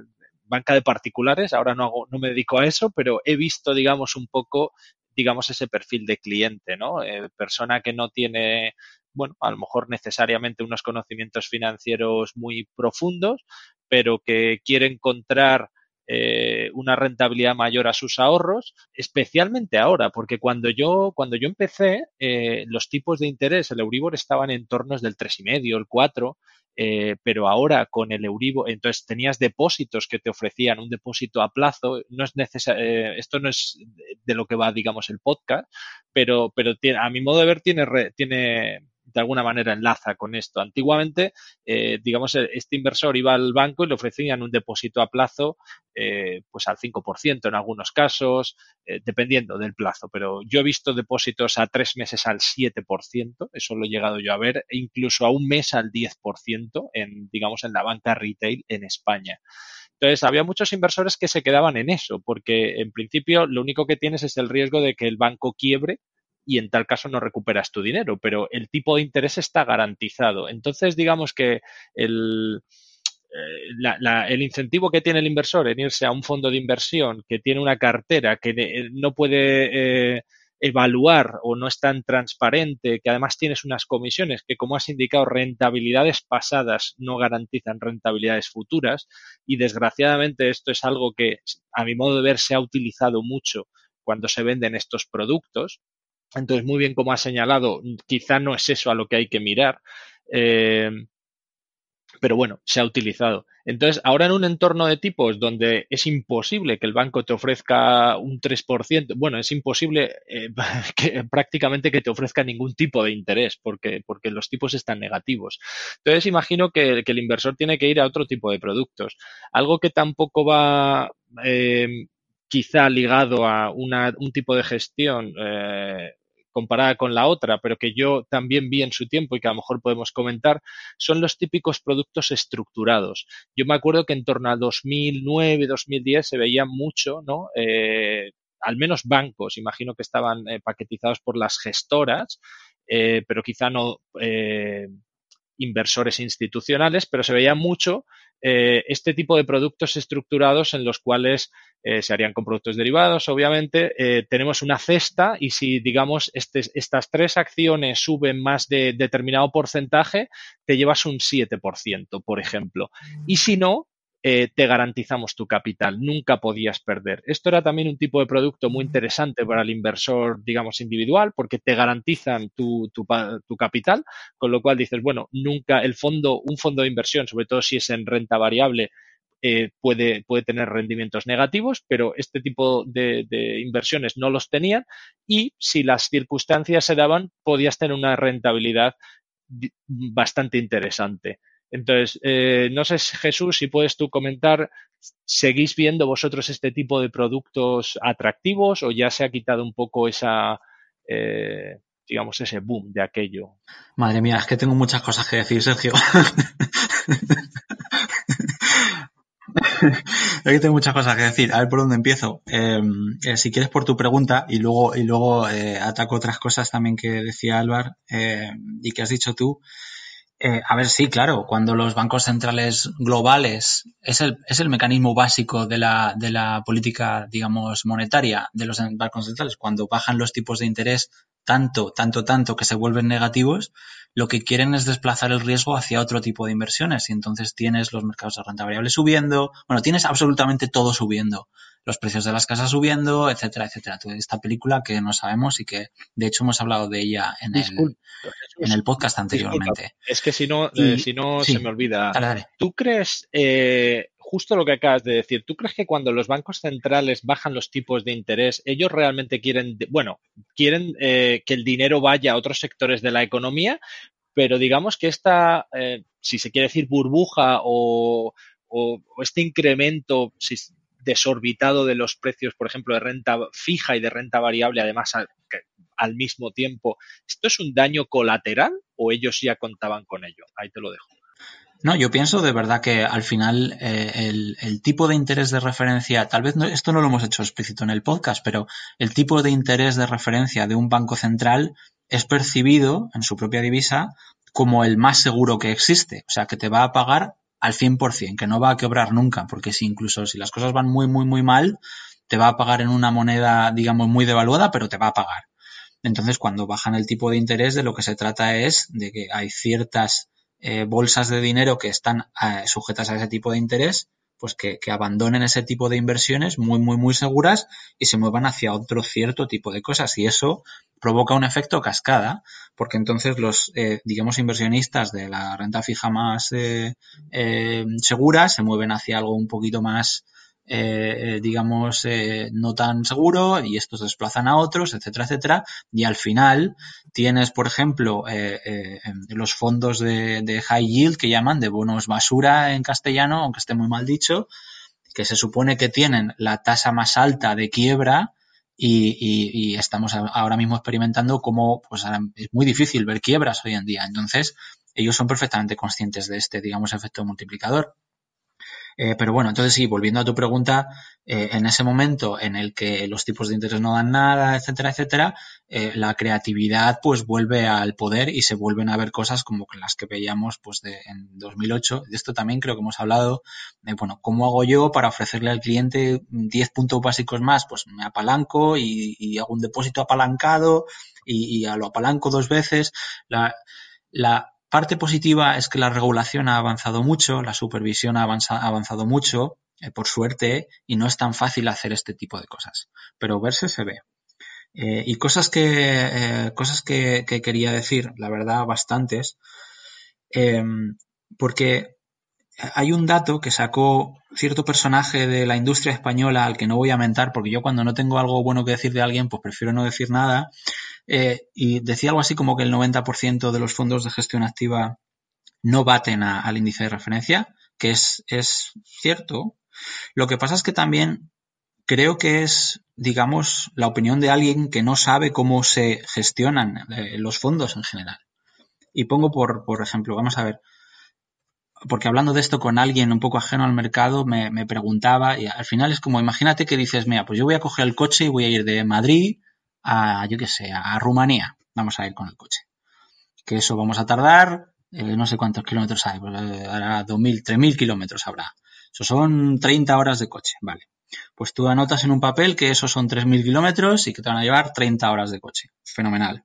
banca de particulares, ahora no, hago, no me dedico a eso, pero he visto, digamos, un poco, digamos, ese perfil de cliente, ¿no? Eh, persona que no tiene, bueno, a lo mejor necesariamente unos conocimientos financieros muy profundos, pero que quiere encontrar eh, una rentabilidad mayor a sus ahorros, especialmente ahora, porque cuando yo, cuando yo empecé, eh, los tipos de interés, el Euribor estaban en tornos del 3,5, el 4, eh, pero ahora con el Euribor, entonces tenías depósitos que te ofrecían un depósito a plazo, no es necesario, esto no es de lo que va, digamos, el podcast, pero, pero tiene, a mi modo de ver tiene, tiene de alguna manera enlaza con esto. Antiguamente, eh, digamos, e, este inversor iba al banco y le ofrecían un depósito a plazo eh, pues al 5% en algunos casos, eh, dependiendo del plazo. Pero yo he visto depósitos a tres meses al 7%, eso lo he llegado yo a ver, e incluso a un mes al 10% en, digamos, en la banca retail en España. Entonces, había muchos inversores que se quedaban en eso, porque en principio lo único que tienes es el riesgo de que el banco quiebre y en tal caso no recuperas tu dinero, pero el tipo de interés está garantizado. Entonces, digamos que el, eh, el incentivo que tiene el inversor en irse a un fondo de inversión que tiene una cartera que eh, no puede eh, evaluar o no es tan transparente, que además tienes unas comisiones que, como has indicado, rentabilidades pasadas no garantizan rentabilidades futuras y desgraciadamente esto es algo que, a mi modo de ver, se ha utilizado mucho cuando se venden estos productos entonces, muy bien como ha señalado, quizá no es eso a lo que hay que mirar, eh, pero bueno, se ha utilizado. Entonces, ahora en un entorno de tipos donde es imposible que el banco te ofrezca un 3%, bueno, es imposible eh, que, prácticamente que te ofrezca ningún tipo de interés porque, porque los tipos están negativos. Entonces, imagino que, el inversor tiene que ir a otro tipo de productos. Algo que tampoco va eh, quizá ligado a una, un tipo de gestión comparada con la otra, pero que yo también vi en su tiempo y que a lo mejor podemos comentar, son los típicos productos estructurados. Yo me acuerdo que en torno a 2009, 2010 se veía mucho, ¿no? Eh, al menos bancos, imagino que estaban eh, paquetizados por las gestoras, eh, pero quizá no inversores institucionales, pero se veía mucho eh, este tipo de productos estructurados en los cuales eh, se harían con productos derivados, obviamente. Eh, tenemos una cesta y si, digamos, este, estas tres acciones suben más de determinado porcentaje, te llevas un 7%, por ejemplo. Y si no, eh, te garantizamos tu capital, nunca podías perder. Esto era también un tipo de producto muy interesante para el inversor, digamos, individual, porque te garantizan tu, tu, tu, capital, con lo cual dices, bueno, nunca el fondo, un fondo de inversión, sobre todo si es en renta variable, eh, puede, puede tener rendimientos negativos, pero este tipo de, de, inversiones no los tenían y si las circunstancias se daban, podías tener una rentabilidad bastante interesante. Entonces, eh, no sé, Jesús, si puedes tú comentar, ¿seguís viendo vosotros este tipo de productos atractivos o ya se ha quitado un poco esa, eh, digamos, ese boom de aquello? Madre mía, es que tengo muchas cosas que decir, Sergio. Aquí tengo muchas cosas que decir. A ver por dónde empiezo. Em, eh, si quieres por tu pregunta y luego, y luego eh, ataco otras cosas también que decía Álvaro eh, y que has dicho tú. A ver, sí, claro, cuando los bancos centrales globales es el, es el mecanismo básico de la, de la política, digamos, monetaria de los bancos centrales. Cuando bajan los tipos de interés tanto, tanto, tanto que se vuelven negativos, lo que quieren es desplazar el riesgo hacia otro tipo de inversiones. Y entonces tienes los mercados de renta variable subiendo, bueno, tienes absolutamente todo subiendo, los precios de las casas subiendo, etcétera, etcétera. esta película que no sabemos y que de hecho hemos hablado de ella en, el, en el podcast anteriormente. Es que si no, eh, si no se me olvida. ¿Tú crees, eh, justo lo que acabas de decir, ¿tú crees que cuando los bancos centrales bajan los tipos de interés, ellos realmente quieren, bueno, quieren eh, que el dinero vaya a otros sectores de la economía, pero digamos que esta, eh, si se quiere decir burbuja o, este incremento desorbitado de los precios, por ejemplo, de renta fija y de renta variable, además al mismo tiempo, ¿esto es un daño colateral o ellos ya contaban con ello? Ahí te lo dejo. No, yo pienso de verdad que al final eh, el, tipo de interés de referencia, tal vez esto no lo hemos hecho explícito en el podcast, pero el tipo de interés de referencia de un banco central es percibido en su propia divisa como el más seguro que existe. O sea, que te va a pagar al 100%, que no va a quebrar nunca, porque si incluso si las cosas van muy, muy, muy mal, te va a pagar en una moneda, digamos, muy devaluada, pero te va a pagar. Entonces, cuando bajan el tipo de interés, de lo que se trata es de que hay ciertas eh, bolsas de dinero que están eh, sujetas a ese tipo de interés, pues que, abandonen ese tipo de inversiones muy, muy, muy seguras y se muevan hacia otro cierto tipo de cosas. Y eso provoca un efecto cascada, porque entonces los, eh, digamos, inversionistas de la renta fija más segura se mueven hacia algo un poquito más eh, eh, digamos, eh, no tan seguro y estos desplazan a otros, etcétera, etcétera. Y al final tienes, por ejemplo, los fondos de, high yield que llaman de bonos basura en castellano, aunque esté muy mal dicho, que se supone que tienen la tasa más alta de quiebra y, estamos ahora mismo experimentando cómo pues, es muy difícil ver quiebras hoy en día. Entonces, ellos son perfectamente conscientes de este, digamos, efecto multiplicador. Eh, pero bueno, entonces sí, volviendo a tu pregunta, eh, en ese momento en el que los tipos de interés no dan nada, etcétera, etcétera, eh, la creatividad pues vuelve al poder y se vuelven a ver cosas como las que veíamos pues de, en 2008. De esto también creo que hemos hablado de, bueno, ¿cómo hago yo para ofrecerle al cliente 10 puntos básicos más? Pues me apalanco y, hago un depósito apalancado y, y, lo apalanco dos veces. La, la, Parte positiva es que la regulación ha avanzado mucho, la supervisión ha, avanzado mucho, eh, por suerte, y no es tan fácil hacer este tipo de cosas. Pero verse se ve. Eh, y cosas que, eh, cosas que, quería decir, la verdad, bastantes, porque hay un dato que sacó cierto personaje de la industria española al que no voy a mentar, porque yo cuando no tengo algo bueno que decir de alguien, pues prefiero no decir nada, eh, y decía algo así como que el 90% de los fondos de gestión activa no baten al índice de referencia, que es, es cierto. Lo que pasa es que también creo que es, digamos, la opinión de alguien que no sabe cómo se gestionan eh, los fondos en general. Y pongo por, por ejemplo, vamos a ver, porque hablando de esto con alguien un poco ajeno al mercado, me, me, preguntaba, y al final es como, imagínate que dices, mira, pues yo voy a coger el coche y voy a ir de Madrid a, yo qué sé, a Rumanía. Vamos a ir con el coche. Que eso vamos a tardar, eh, no sé cuántos kilómetros hay, ahora 2.000, 3.000 kilómetros habrá. Eso son 30 horas de coche, vale. Pues tú anotas en un papel que esos son 3.000 kilómetros y que te van a llevar 30 horas de coche. Fenomenal.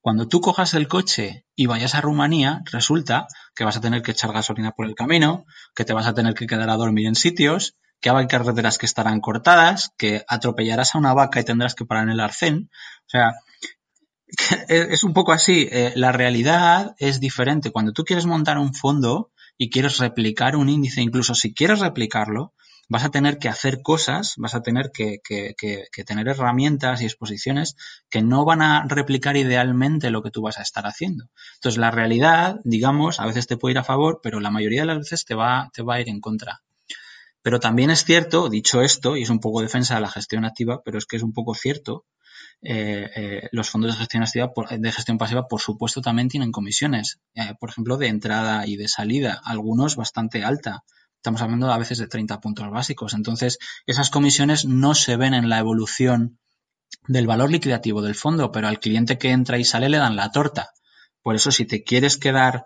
Cuando tú cojas el coche y vayas a Rumanía, resulta que vas a tener que echar gasolina por el camino, que te vas a tener que quedar a dormir en sitios, que hay carreteras que estarán cortadas, que atropellarás a una vaca y tendrás que parar en el arcén. O sea, es un poco así. Eh, la realidad es diferente. Cuando tú quieres montar un fondo y quieres replicar un índice, incluso si quieres replicarlo, vas a tener que hacer cosas, vas a tener que, que, que, tener herramientas y exposiciones que no van a replicar idealmente lo que tú vas a estar haciendo. Entonces, la realidad, digamos, a veces te puede ir a favor, pero la mayoría de las veces te va, te va a ir en contra. Pero también es cierto, dicho esto, y es un poco defensa de la gestión activa, pero es que es un poco cierto, eh, eh, los fondos de gestión activa, de gestión pasiva, por supuesto, también tienen comisiones, eh, por ejemplo, de entrada y de salida, algunos bastante alta. Estamos hablando a veces de 30 puntos básicos. Entonces, esas comisiones no se ven en la evolución del valor liquidativo del fondo, pero al cliente que entra y sale le dan la torta. Por eso, si te quieres quedar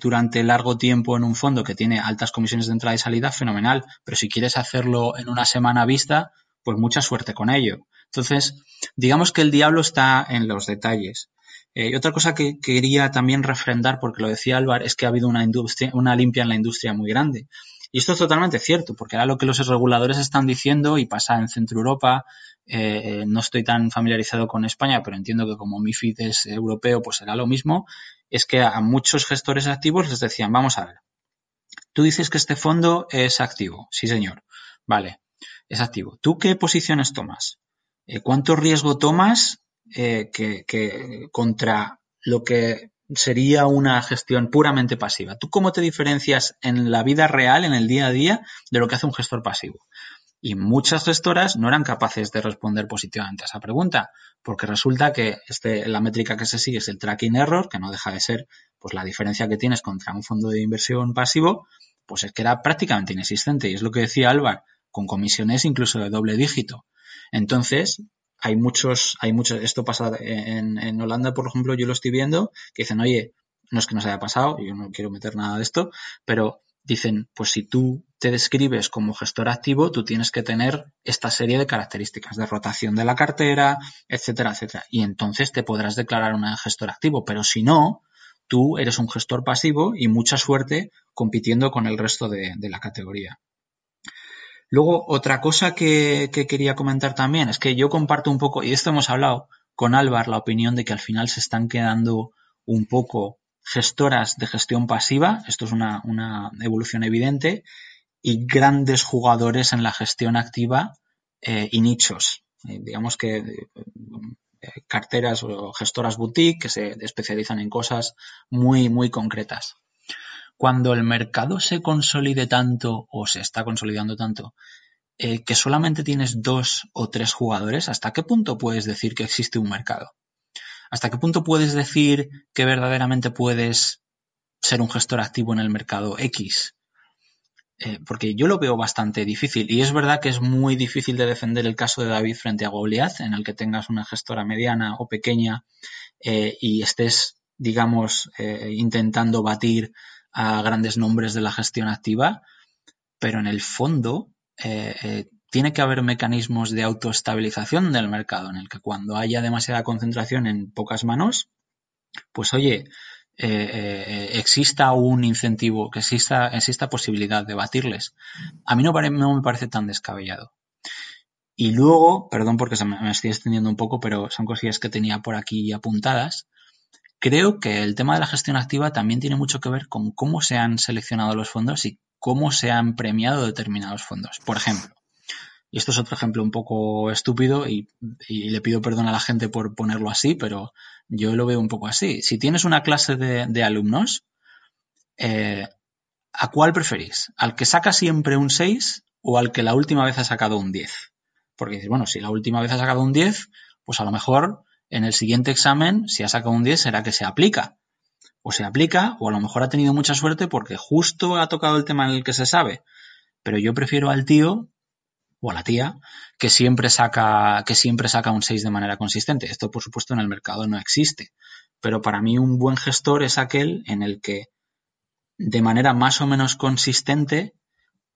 durante largo tiempo en un fondo que tiene altas comisiones de entrada y salida, fenomenal. Pero si quieres hacerlo en una semana vista, pues mucha suerte con ello. Entonces, digamos que el diablo está en los detalles. Eh, y otra cosa que quería también refrendar, porque lo decía Álvaro, es que ha habido una, industria, una limpia en la industria muy grande. Y esto es totalmente cierto, porque ahora lo que los reguladores están diciendo, y pasa en Centro Europa, eh, no estoy tan familiarizado con España, pero entiendo que como MIFID es europeo, pues será lo mismo, es que a muchos gestores activos les decían, vamos a ver, tú dices que este fondo es activo, sí señor, vale, es activo. ¿Tú qué posiciones tomas? Eh, ¿Cuánto riesgo tomas eh, que, contra lo que sería una gestión puramente pasiva? ¿Tú cómo te diferencias en la vida real, en el día a día, de lo que hace un gestor pasivo? Y muchas gestoras no eran capaces de responder positivamente a esa pregunta, porque resulta que este, la métrica que se sigue es el tracking error, que no deja de ser pues la diferencia que tienes contra un fondo de inversión pasivo, pues es que era prácticamente inexistente. Y es lo que decía Álvaro, con comisiones incluso de doble dígito. Entonces, hay muchos, hay muchos, esto pasa en, en Holanda, por ejemplo, yo lo estoy viendo, que dicen, oye, no es que nos haya pasado, yo no quiero meter nada de esto, pero dicen, pues si tú te describes como gestor activo, tú tienes que tener esta serie de características de rotación de la cartera, etcétera, etcétera. Y entonces te podrás declarar un gestor activo, pero si no, tú eres un gestor pasivo y mucha suerte compitiendo con el resto de la categoría. Luego, otra cosa que, quería comentar también es que yo comparto un poco, y esto hemos hablado con Álvar, la opinión de que al final se están quedando un poco gestoras de gestión pasiva, esto es una, evolución evidente, y grandes jugadores en la gestión activa eh, y nichos. Eh, digamos que eh, carteras o gestoras boutique que se especializan en cosas muy, muy concretas cuando el mercado se consolide tanto o se está consolidando tanto eh, que solamente tienes dos o tres jugadores, ¿hasta qué punto puedes decir que existe un mercado? ¿Hasta qué punto puedes decir que verdaderamente puedes ser un gestor activo en el mercado X? Eh, porque yo lo veo bastante difícil y es verdad que es muy difícil de defender el caso de David frente a Goliath, en el que tengas una gestora mediana o pequeña eh, y estés, digamos, intentando batir a grandes nombres de la gestión activa, pero en el fondo eh, eh, tiene que haber mecanismos de autoestabilización del mercado en el que cuando haya demasiada concentración en pocas manos, pues oye, eh, exista un incentivo, que exista, exista posibilidad de batirles. A mí no, no, me parece tan descabellado. Y luego, perdón porque se me, me, estoy extendiendo un poco, pero son cosillas que tenía por aquí apuntadas. Creo que el tema de la gestión activa también tiene mucho que ver con cómo se han seleccionado los fondos y cómo se han premiado determinados fondos. Por ejemplo, y esto es otro ejemplo un poco estúpido y, le pido perdón a la gente por ponerlo así, pero yo lo veo un poco así. Si tienes una clase de, alumnos, eh, ¿a cuál preferís? ¿Al que saca siempre un 6 o al que la última vez ha sacado un 10? Porque dices, bueno, si la última vez ha sacado un 10, pues a lo mejor en el siguiente examen, si ha sacado un 10, será que se aplica. O se aplica, o a lo mejor ha tenido mucha suerte porque justo ha tocado el tema en el que se sabe. Pero yo prefiero al tío o a la tía que siempre saca, que siempre saca un 6 de manera consistente. Esto, por supuesto, en el mercado no existe. Pero para mí un buen gestor es aquel en el que de manera más o menos consistente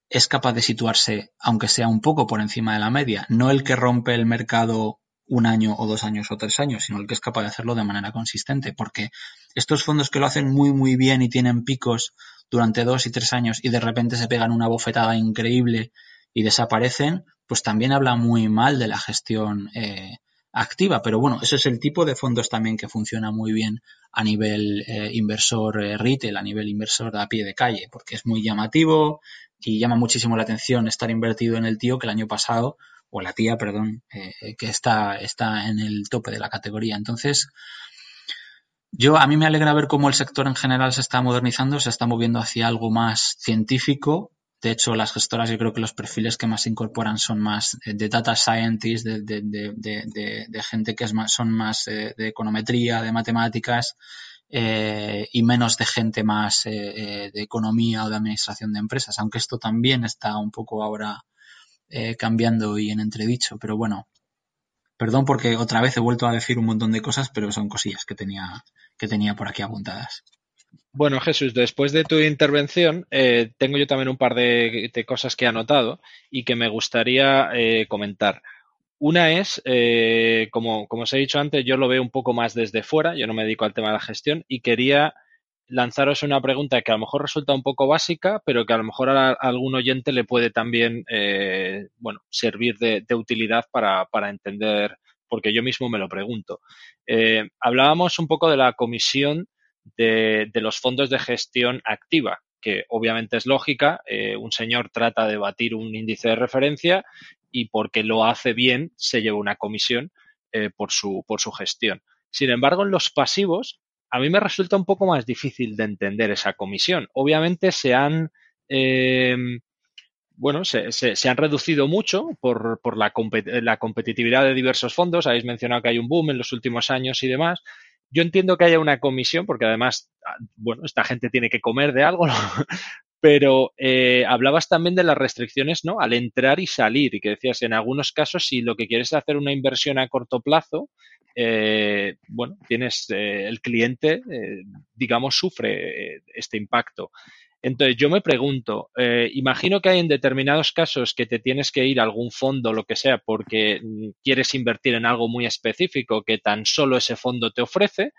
es capaz de situarse, aunque sea un poco por encima de la media, no el que rompe el mercado un año o dos años o tres años, sino el que es capaz de hacerlo de manera consistente, porque estos fondos que lo hacen muy muy bien y tienen picos durante dos y tres años y de repente se pegan una bofetada increíble y desaparecen, pues también habla muy mal de la gestión eh, activa. Pero bueno, ese es el tipo de fondos también que funciona muy bien a nivel eh, inversor eh, retail, a nivel inversor a pie de calle, porque es muy llamativo, y llama muchísimo la atención estar invertido en el tío que el año pasado, o la tía, perdón, eh, que está, está en el tope de la categoría. Entonces, yo a mí me alegra ver cómo el sector en general se está modernizando, se está moviendo hacia algo más científico. De hecho, las gestoras yo creo que los perfiles que más incorporan son más de data scientists, de, de, gente que es más, son más de econometría, de matemáticas, eh, y menos de gente más eh, de economía o de administración de empresas, aunque esto también está un poco ahora eh, cambiando y en entredicho, pero bueno, perdón porque otra vez he vuelto a decir un montón de cosas, pero son cosillas que tenía, que tenía por aquí apuntadas. Bueno, Jesús, después de tu intervención, tengo yo también un par de, cosas que he anotado y que me gustaría comentar. Una es, eh, como, os he dicho antes, yo lo veo un poco más desde fuera, yo no me dedico al tema de la gestión y quería lanzaros una pregunta que a lo mejor resulta un poco básica, pero que a lo mejor a, algún oyente le puede también, eh, bueno, servir de, utilidad para, entender, porque yo mismo me lo pregunto. Eh, hablábamos un poco de la comisión de, los fondos de gestión activa, que obviamente es lógica. un señor trata de batir un índice de referencia y porque lo hace bien se lleva una comisión eh, por, su, por su gestión. Sin embargo, en los pasivos, a mí me resulta un poco más difícil de entender esa comisión. Obviamente se han, eh, bueno, se, se, han reducido mucho por, por la, la, competitividad de diversos fondos. Habéis mencionado que hay un boom en los últimos años y demás. Yo entiendo que haya una comisión porque además, ah, bueno, esta gente tiene que comer de algo, pero eh, hablabas también de las restricciones ¿no? al entrar y salir y que decías en algunos casos si lo que quieres es hacer una inversión a corto plazo eh, bueno tienes eh, el cliente eh, digamos sufre eh, este impacto entonces yo me pregunto imagino que hay en determinados casos que te tienes que ir a algún fondo lo que sea porque mm, quieres invertir en algo muy específico que tan solo ese fondo te ofrece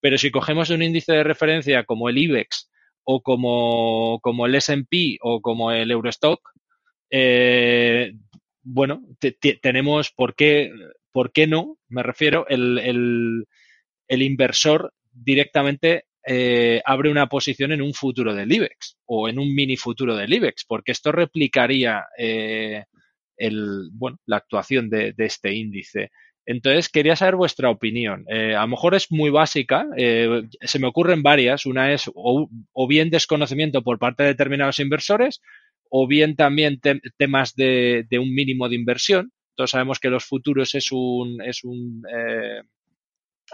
pero si cogemos un índice de referencia como el IBEX o como, como el SP o como el Eurostock, eh, bueno, tenemos por qué, por qué no, me refiero, el, el, el inversor directamente eh, abre una posición en un futuro del IBEX o en un mini futuro del IBEX, porque esto replicaría eh, el, bueno, la actuación de, este índice. Entonces, quería saber vuestra opinión. Eh, a lo mejor es muy básica, se me ocurren varias. Una es o, bien desconocimiento por parte de determinados inversores, o bien también temas de, un mínimo de inversión. Todos sabemos que los futuros es un,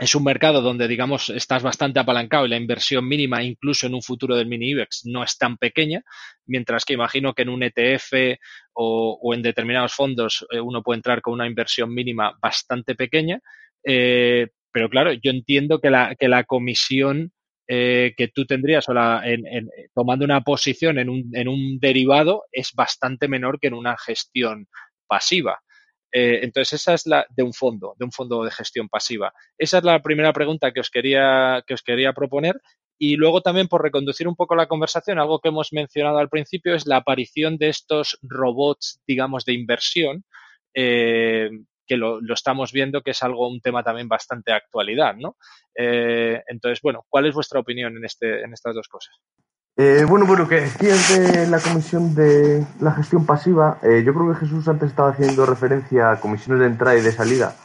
es un mercado donde, digamos, estás bastante apalancado y la inversión mínima, incluso en un futuro del mini IBEX, no es tan pequeña, mientras que imagino que en un ETF o, en determinados fondos eh, uno puede entrar con una inversión mínima bastante pequeña. Eh, pero claro, yo entiendo que la, que la comisión eh, que tú tendrías o la, en, tomando una posición en un, en un derivado es bastante menor que en una gestión pasiva. Eh, entonces, esa es la de un fondo, de un fondo de gestión pasiva. Esa es la primera pregunta que os quería, que os quería proponer. Y luego también por reconducir un poco la conversación, algo que hemos mencionado al principio es la aparición de estos robots, digamos, de inversión, eh, que lo, estamos viendo que es algo, un tema también bastante actualidad, ¿no? Eh, entonces, bueno, ¿cuál es vuestra opinión en, este, en estas dos cosas? Eh, bueno, bueno, que decías de la comisión de la gestión pasiva. Eh, yo creo que Jesús antes estaba haciendo referencia a comisiones de entrada y de salida.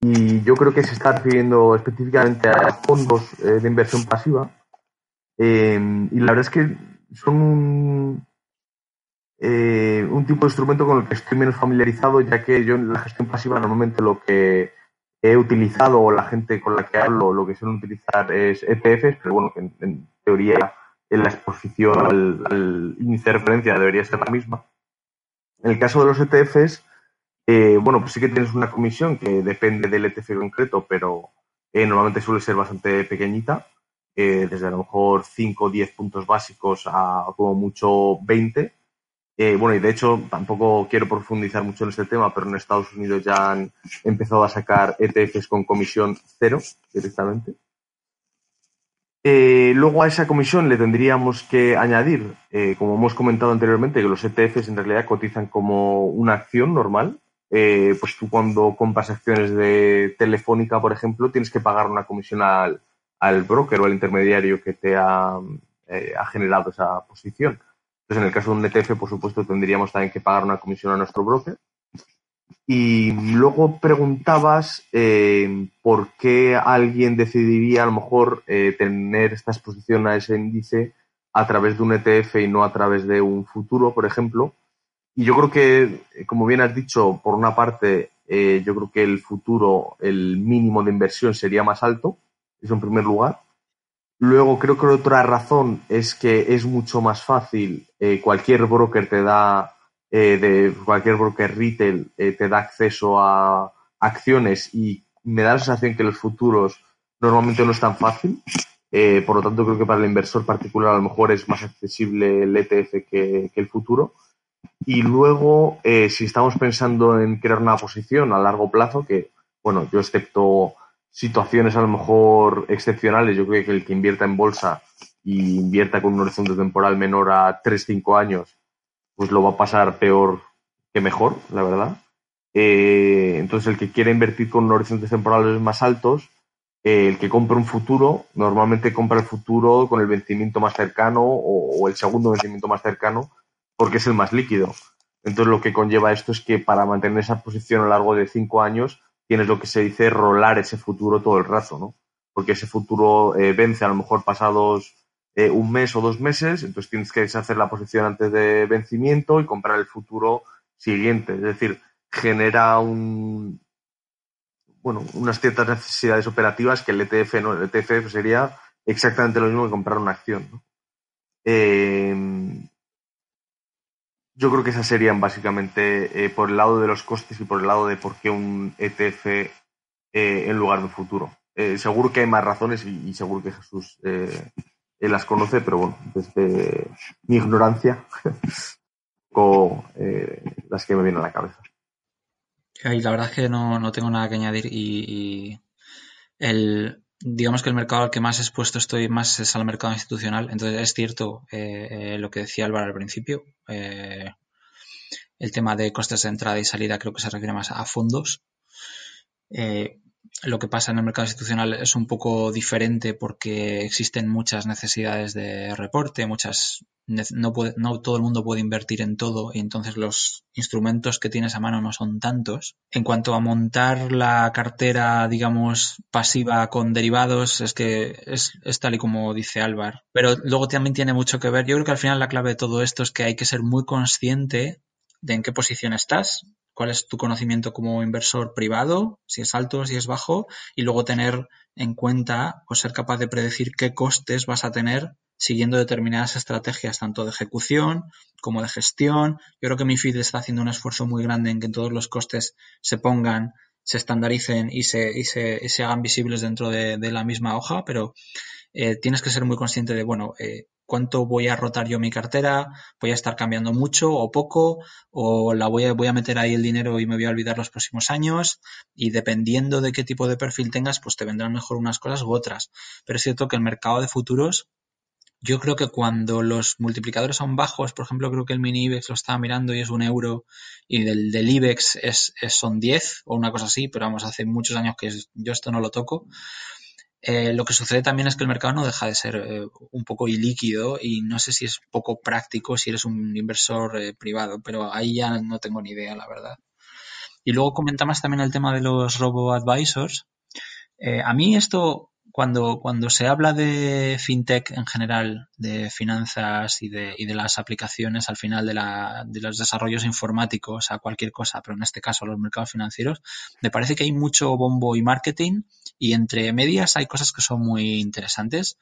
Y yo creo que se está refiriendo específicamente a fondos eh, de inversión pasiva. y la verdad es que son un, un tipo de instrumento con el que estoy menos familiarizado, ya que yo en la gestión pasiva normalmente lo que he utilizado o la gente con la que hablo lo que suelen utilizar es ETFs, pero bueno, en teoría en la exposición al, índice de referencia debería ser la misma. En el caso de los ETFs, eh, bueno, pues sí que tienes una comisión que depende del ETF concreto, pero eh, normalmente suele ser bastante pequeñita, eh, desde a lo mejor 5 o 10 puntos básicos a como mucho 20. bueno, y de hecho tampoco quiero profundizar mucho en este tema, pero en Estados Unidos ya han empezado a sacar ETFs con comisión cero directamente. Eh, luego a esa comisión le tendríamos que añadir, eh, como hemos comentado anteriormente, que los ETFs en realidad cotizan como una acción normal. Eh, pues tú cuando compras acciones de Telefónica, por ejemplo, tienes que pagar una comisión al, al broker o al intermediario que te ha, ha generado esa posición. Entonces, en el caso de un ETF, por supuesto, tendríamos también que pagar una comisión a nuestro broker. Y luego preguntabas eh, por qué alguien decidiría a lo mejor eh, tener esta exposición a ese índice a través de un ETF y no a través de un futuro, por ejemplo. Y yo creo que, como bien has dicho, por una parte, eh, yo creo que el futuro, el mínimo de inversión sería más alto, eso en primer lugar. Luego creo que otra razón es que es mucho más fácil, eh, cualquier broker te da, eh, de cualquier broker retail te da acceso a acciones y me da la sensación que los futuros normalmente no es tan fácil. por lo tanto, creo que para el inversor particular a lo mejor es más accesible el ETF que el futuro. Y luego, eh, si estamos pensando en crear una posición a largo plazo, que, bueno, yo excepto situaciones a lo mejor excepcionales, yo creo que el que invierta en bolsa y invierta con un horizonte temporal menor a 3-5 años, pues lo va a pasar peor que mejor, la verdad. Eh, entonces, el que quiere invertir con horizontes temporales más altos, eh, el que compra un futuro, normalmente compra el futuro con el vencimiento más cercano o el segundo vencimiento más cercano, porque es el más líquido. Entonces lo que conlleva esto es que para mantener esa posición a lo largo de cinco años tienes lo que se dice rolar ese futuro todo el rato, ¿no? Porque ese futuro eh, vence a lo mejor pasados eh, un mes o dos meses, entonces tienes que deshacer la posición antes de vencimiento y comprar el futuro siguiente. Es decir, genera un, bueno, unas ciertas necesidades operativas que el ETF no. El ETF sería exactamente lo mismo que comprar una acción. Eh, yo creo que esas serían básicamente eh, por el lado de los costes y por el lado de por qué un ETF eh, en lugar de un futuro. Seguro que hay más razones y, seguro que Jesús las conoce, pero bueno, desde mi ignorancia, poco las que me vienen a la cabeza. Y la verdad es que no, tengo nada que añadir y, el, digamos que el mercado al que más expuesto estoy más es al mercado institucional. Entonces es cierto eh, lo que decía Álvaro al principio. Eh, el tema de costes de entrada y salida creo que se refiere más a fondos. Eh, lo que pasa en el mercado institucional es un poco diferente porque existen muchas necesidades de reporte, muchas no, no todo el mundo puede invertir en todo y entonces los instrumentos que tienes a mano no son tantos. En cuanto a montar la cartera, digamos, pasiva con derivados, es que es, es tal y como dice Álvar. Pero luego también tiene mucho que ver. Yo creo que al final la clave de todo esto es que hay que ser muy consciente de en qué posición estás, cuál es tu conocimiento como inversor privado, si es alto, si es bajo, y luego tener en cuenta o ser capaz de predecir qué costes vas a tener siguiendo determinadas estrategias tanto de ejecución como de gestión. Yo creo que MIFID está haciendo un esfuerzo muy grande en que todos los costes se pongan, se estandaricen y se, y se, se hagan visibles dentro de, la misma hoja, pero eh, tienes que ser muy consciente de, bueno, eh, cuánto voy a rotar yo mi cartera, voy a estar cambiando mucho o poco, o la voy a, voy a meter ahí el dinero y me voy a olvidar los próximos años, y dependiendo de qué tipo de perfil tengas, pues te vendrán mejor unas cosas u otras. Pero es cierto que el mercado de futuros, yo creo que cuando los multiplicadores son bajos, por ejemplo, creo que el mini IBEX lo estaba mirando y es un euro, y del, del IBEX es, son 10 o una cosa así, pero vamos, hace muchos años que yo esto no lo toco eh, lo que sucede también es que el mercado no deja de ser eh, un poco ilíquido y no sé si es poco práctico si eres un inversor eh, privado, pero ahí ya no tengo ni idea, la verdad. Y luego comentamos también el tema de los robo-advisors. a mí esto cuando, cuando se habla de fintech en general, de finanzas y de, y de las aplicaciones al final de, la, de, los desarrollos informáticos a cualquier cosa, pero en este caso los mercados financieros, me parece que hay mucho bombo y marketing y entre medias hay cosas que son muy interesantes.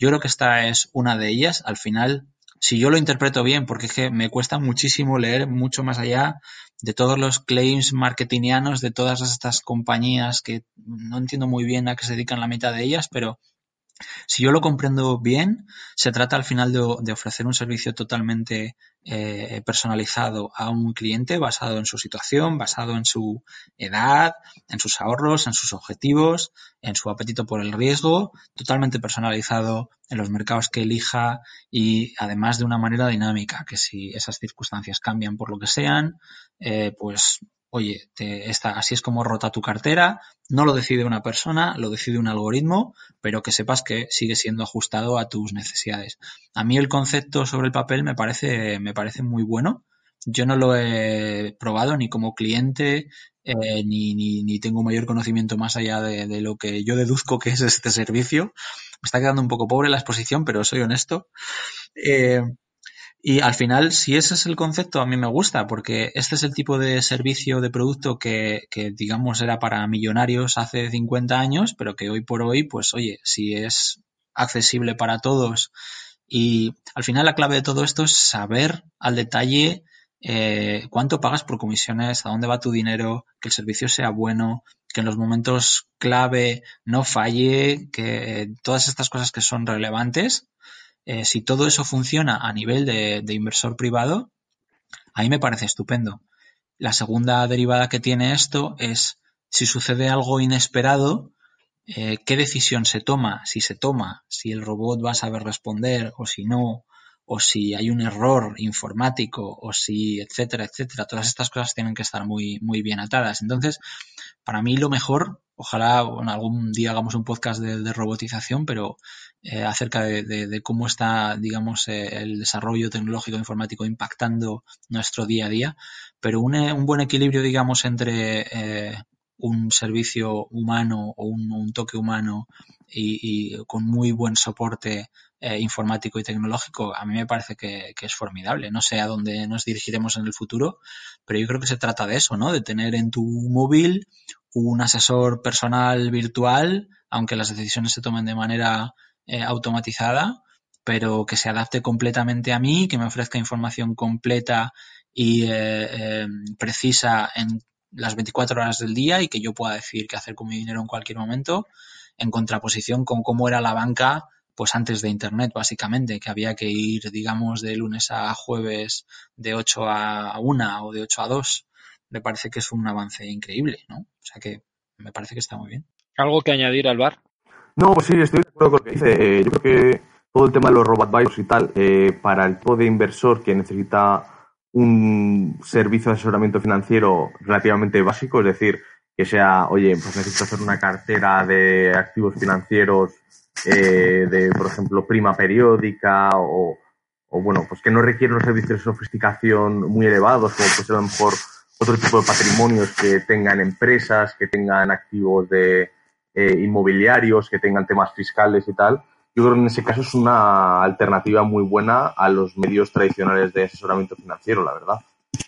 Yo creo que esta es una de ellas. Al final, si yo lo interpreto bien, porque es que me cuesta muchísimo leer mucho más allá de todos los claims marketingianos de todas estas compañías que no entiendo muy bien a qué se dedican la mitad de ellas, pero si yo lo comprendo bien, se trata al final de, ofrecer un servicio totalmente eh, personalizado a un cliente basado en su situación, basado en su edad, en sus ahorros, en sus objetivos, en su apetito por el riesgo, totalmente personalizado en los mercados que elija y además de una manera dinámica, que si esas circunstancias cambian por lo que sean, eh, pues oye, así es como rota tu cartera, no lo decide una persona, lo decide un algoritmo, pero que sepas que sigue siendo ajustado a tus necesidades. A mí el concepto sobre el papel me parece, me parece muy bueno. Yo no lo he probado ni como cliente, eh, ni, ni, ni, tengo mayor conocimiento más allá de, de, lo que yo deduzco que es este servicio. Me está quedando un poco pobre la exposición, pero soy honesto. Eh, y al final, si ese es el concepto, a mí me gusta, porque este es el tipo de servicio, de producto que, que, digamos, era para millonarios hace 50 años, pero que hoy por hoy, pues oye, si es accesible para todos. Y al final la clave de todo esto es saber al detalle eh, cuánto pagas por comisiones, a dónde va tu dinero, que el servicio sea bueno, que en los momentos clave no falle, que todas estas cosas que son relevantes eh, si todo eso funciona a nivel de, inversor privado, a mí me parece estupendo. La segunda derivada que tiene esto es si sucede algo inesperado, eh, qué decisión se toma, si se toma, si el robot va a saber responder o si no, o si hay un error informático o si, etcétera, etcétera. Todas estas cosas tienen que estar muy, muy bien atadas. Entonces, para mí lo mejor, ojalá algún día hagamos un podcast de robotización, pero eh, acerca de, cómo está, digamos, eh, el desarrollo tecnológico informático impactando nuestro día a día, pero un, un buen equilibrio, digamos, entre eh, un servicio humano o un, toque humano y, con muy buen soporte eh, informático y tecnológico, a mí me parece que, que, es formidable. No sé a dónde nos dirigiremos en el futuro, pero yo creo que se trata de eso, ¿no? De tener en tu móvil un asesor personal virtual, aunque las decisiones se tomen de manera eh, automatizada, pero que se adapte completamente a mí, que me ofrezca información completa y eh, eh, precisa en las 24 horas del día y que yo pueda decir qué hacer con mi dinero en cualquier momento, en contraposición con cómo era la banca pues antes de Internet, básicamente, que había que ir, digamos, de lunes a jueves de 8 a 1 o de 8 a 2. Me parece que es un avance increíble, ¿no? O sea que me parece que está muy bien. ¿Algo que añadir, Alvar? No, pues sí, estoy de acuerdo con lo que dice. Eh, yo creo que todo el tema de los robot advisors y tal, eh, para el tipo de inversor que necesita un servicio de asesoramiento financiero relativamente básico, es decir, que sea, oye, pues necesito hacer una cartera de activos financieros eh, de, por ejemplo, prima periódica o, o, bueno, pues que no requiere unos servicios de sofisticación muy elevados, como pues a lo mejor otro tipo de patrimonios que tengan empresas, que tengan activos de eh, inmobiliarios, que tengan temas fiscales y tal. Yo creo que en ese caso es una alternativa muy buena a los medios tradicionales de asesoramiento financiero, la verdad.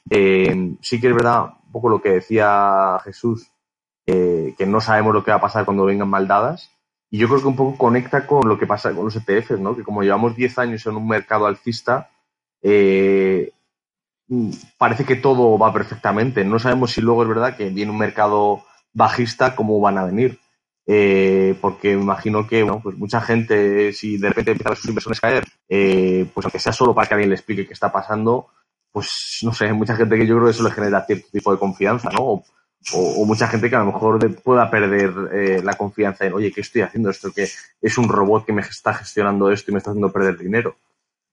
Eh, sí que es verdad, un poco lo que decía Jesús, eh, que no sabemos lo que va a pasar cuando vengan maldadas, y yo creo que un poco conecta con lo que pasa con los ETFs, ¿no? Que como llevamos 10 años en un mercado alcista, parece que todo va perfectamente. No sabemos si luego es verdad que viene un mercado bajista, cómo van a venir. Eh, porque me imagino que bueno, pues mucha gente, si de repente empiezan sus inversiones a caer, eh, pues aunque sea solo para que alguien le explique qué está pasando, pues no sé, mucha gente que yo creo que eso le genera cierto tipo de confianza, ¿no? O, mucha gente que a lo mejor pueda perder eh, la confianza en, oye, ¿qué estoy haciendo esto? Que es un robot que me está gestionando esto y me está haciendo perder dinero.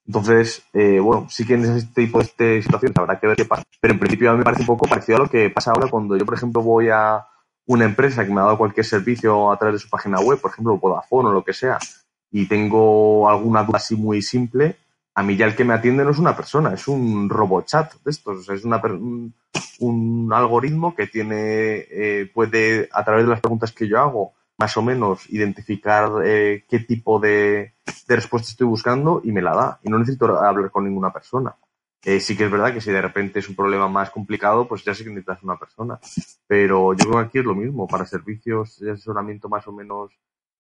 Entonces, eh, bueno, sí que en ese tipo de situaciones habrá que ver qué pasa. Pero en principio a mí me parece un poco parecido a lo que pasa ahora cuando yo, por ejemplo, voy a una empresa que me ha dado cualquier servicio a través de su página web, por ejemplo, Vodafone o lo que sea, y tengo alguna duda así muy simple, a mí ya el que me atiende no es una persona, es un robot chat de estos, es una, un, un, algoritmo que tiene, eh, puede, a través de las preguntas que yo hago, más o menos identificar eh, qué tipo de, de respuesta estoy buscando y me la da. Y no necesito hablar con ninguna persona. Sí que es verdad que si de repente es un problema más complicado, pues ya sí que necesitas una persona. Pero yo creo que aquí es lo mismo. Para servicios de asesoramiento más o menos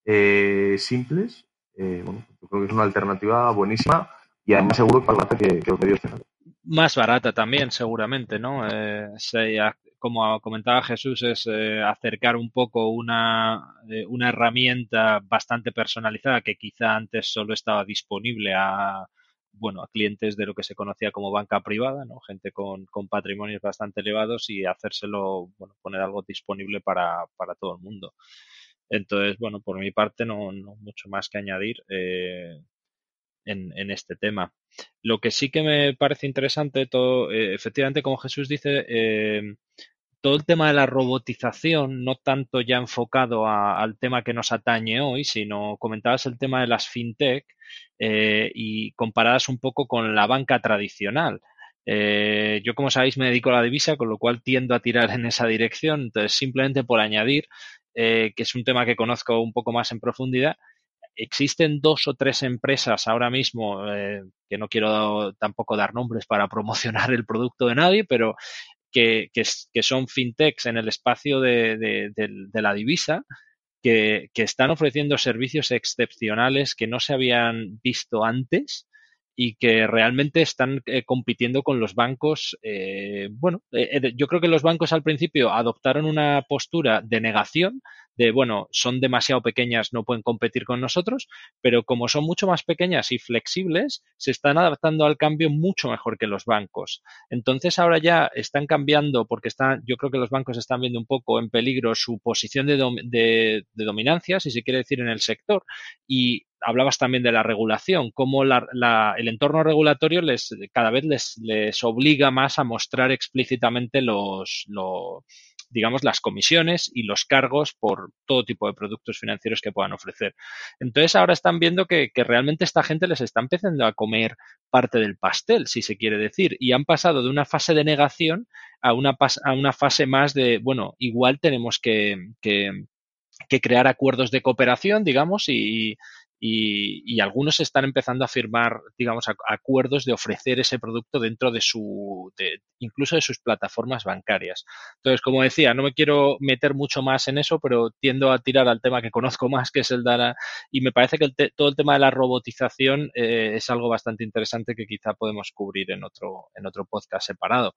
eh, simples, eh, bueno, yo creo que es una alternativa buenísima y además seguro que más que, que lo que Dios tenga. Más barata también, seguramente, ¿no? Eh, como comentaba Jesús, es eh, acercar un poco una, eh, una herramienta bastante personalizada que quizá antes solo estaba disponible a, bueno, a clientes de lo que se conocía como banca privada, ¿no? Gente con, con patrimonios bastante elevados y hacérselo, bueno, poner algo disponible para, para todo el mundo. Entonces, bueno, por mi parte no, no mucho más que añadir eh, en, en, este tema. Lo que sí que me parece interesante, todo, eh, efectivamente, como Jesús dice, eh, todo el tema de la robotización, no tanto ya enfocado al tema que nos atañe hoy, sino comentabas el tema de las fintech eh, y comparadas un poco con la banca tradicional. Eh, yo, como sabéis, me dedico a la divisa, con lo cual tiendo a tirar en esa dirección. Entonces, simplemente por añadir, eh, que es un tema que conozco un poco más en profundidad, existen dos o tres empresas ahora mismo, que no quiero tampoco dar nombres para promocionar el producto de nadie, pero que, que, son fintechs en el espacio de, la divisa, que, están ofreciendo servicios excepcionales que no se habían visto antes y que realmente están eh, compitiendo con los bancos. Eh, bueno, eh, yo creo que los bancos al principio adoptaron una postura de negación de, bueno, son demasiado pequeñas, no pueden competir con nosotros, pero como son mucho más pequeñas y flexibles, se están adaptando al cambio mucho mejor que los bancos. Entonces ahora ya están cambiando porque están, yo creo que los bancos están viendo un poco en peligro su posición de, de, de dominancia, si se quiere decir, en el sector y hablabas también de la regulación, cómo el entorno regulatorio les, cada vez les, les, obliga más a mostrar explícitamente los, digamos, las comisiones y los cargos por todo tipo de productos financieros que puedan ofrecer. Entonces ahora están viendo que, realmente esta gente les está empezando a comer parte del pastel, si se quiere decir, y han pasado de una fase de negación a una, a una fase más de, bueno, igual tenemos que, que crear acuerdos de cooperación, digamos, y, y, algunos están empezando a firmar, digamos, acuerdos de ofrecer ese producto dentro de su, incluso de sus plataformas bancarias. Entonces, como decía, no me quiero meter mucho más en eso, pero tiendo a tirar al tema que conozco más, que es el Dara, y me parece que todo el tema de la robotización eh, es algo bastante interesante que quizá podemos cubrir en otro, en otro podcast separado.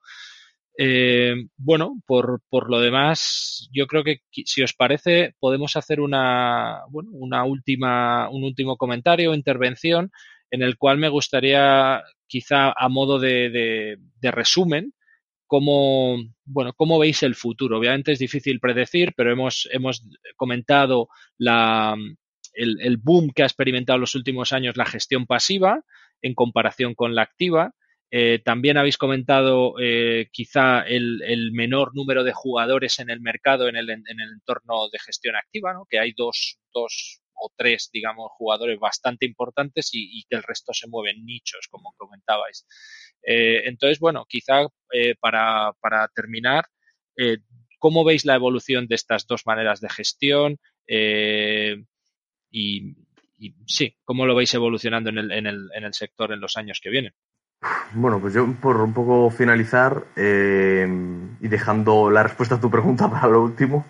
Eh, bueno, por, por, lo demás, yo creo que si os parece, podemos hacer una, bueno, una última, un último comentario o intervención en el cual me gustaría, quizá a modo de, de, resumen, cómo, bueno, cómo veis el futuro. Obviamente es difícil predecir, pero hemos, hemos comentado la, el, el boom que ha experimentado en los últimos años la gestión pasiva en comparación con la activa eh, también habéis comentado eh, quizá el, menor número de jugadores en el mercado en el, en el entorno de gestión activa, ¿no? que hay dos, dos o tres, digamos, jugadores bastante importantes y, que el resto se mueven nichos, como comentabais. Eh, entonces, bueno, quizá para, terminar, ¿cómo veis la evolución de estas dos maneras de gestión? Y, sí, ¿cómo lo veis evolucionando en, el, en el sector en los años que vienen? Bueno, pues yo por un poco finalizar eh, y dejando la respuesta a tu pregunta para lo último,